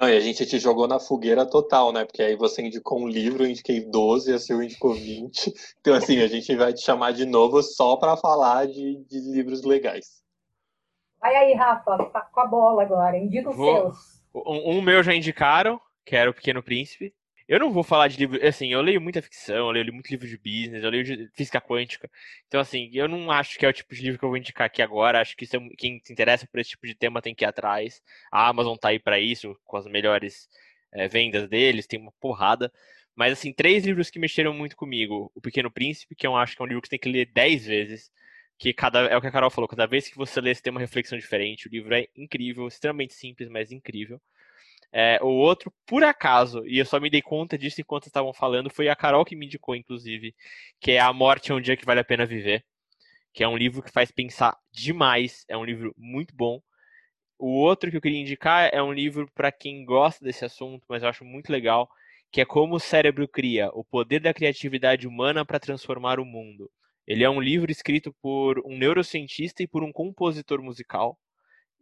Não, e a gente te jogou na fogueira total, né? Porque aí você indicou um livro, eu indiquei 12, a Sil indicou 20. Então, assim, a gente vai te chamar de novo só para falar de, de livros legais. Vai aí, Rafa, tá com a bola agora. Indica os Vou. seus. Um, um meu já indicaram, que era O Pequeno Príncipe. Eu não vou falar de livro. Assim, eu leio muita ficção, eu leio muito livro de business, eu leio de física quântica. Então, assim, eu não acho que é o tipo de livro que eu vou indicar aqui agora. Acho que é quem se interessa por esse tipo de tema tem que ir atrás. A Amazon tá aí pra isso, com as melhores eh, vendas deles, tem uma porrada. Mas, assim, três livros que mexeram muito comigo. O Pequeno Príncipe, que eu acho que é um livro que você tem que ler dez vezes. Que cada, é o que a Carol falou, cada vez que você lê, você tem uma reflexão diferente. O livro é incrível, extremamente simples, mas incrível. É, o outro, por acaso, e eu só me dei conta disso enquanto estavam falando, foi a Carol que me indicou, inclusive, que é A Morte é um Dia que Vale a Pena Viver. que é um livro que faz pensar demais, é um livro muito bom. O outro que eu queria indicar é um livro para quem gosta desse assunto, mas eu acho muito legal, que é Como o Cérebro Cria, o poder da criatividade humana para transformar o mundo. Ele é um livro escrito por um neurocientista e por um compositor musical.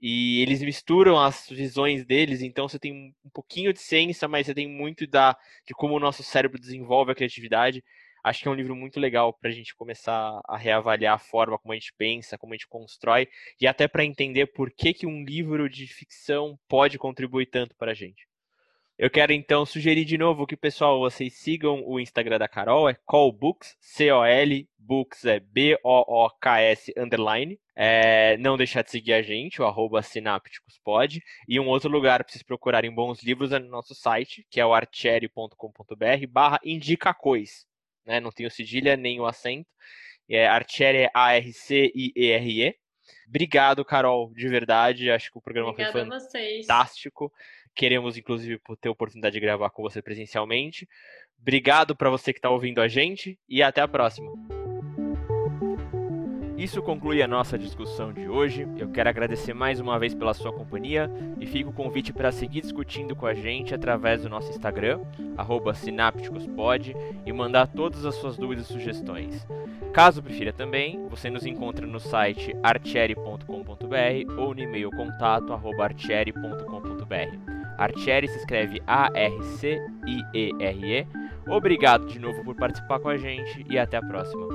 E eles misturam as visões deles, então você tem um pouquinho de ciência, mas você tem muito da, de como o nosso cérebro desenvolve a criatividade. Acho que é um livro muito legal para a gente começar a reavaliar a forma como a gente pensa, como a gente constrói, e até para entender por que, que um livro de ficção pode contribuir tanto para a gente. Eu quero então sugerir de novo que, pessoal, vocês sigam o Instagram da Carol, é callbooks, C-O-L, books é B-O-O-K-S underline. É, não deixar de seguir a gente, o arroba sinápticospod. E um outro lugar para vocês procurarem bons livros é no nosso site, que é o artieri.com.br barra indicacois. Né? Não tem o cedilha nem o acento. É, Artieri é A-R-C-I-E-R-E. Obrigado, Carol, de verdade. Acho que o programa Obrigada foi fantástico. Queremos, inclusive, ter a oportunidade de gravar com você presencialmente. Obrigado para você que está ouvindo a gente e até a próxima. Isso conclui a nossa discussão de hoje. Eu quero agradecer mais uma vez pela sua companhia e fico o convite para seguir discutindo com a gente através do nosso Instagram, sinápticospod, e mandar todas as suas dúvidas e sugestões. Caso prefira também, você nos encontra no site artieri.com.br ou no e-mail contato artieri.com.br. Artieri se escreve A-R-C-I-E-R-E. Obrigado de novo por participar com a gente e até a próxima.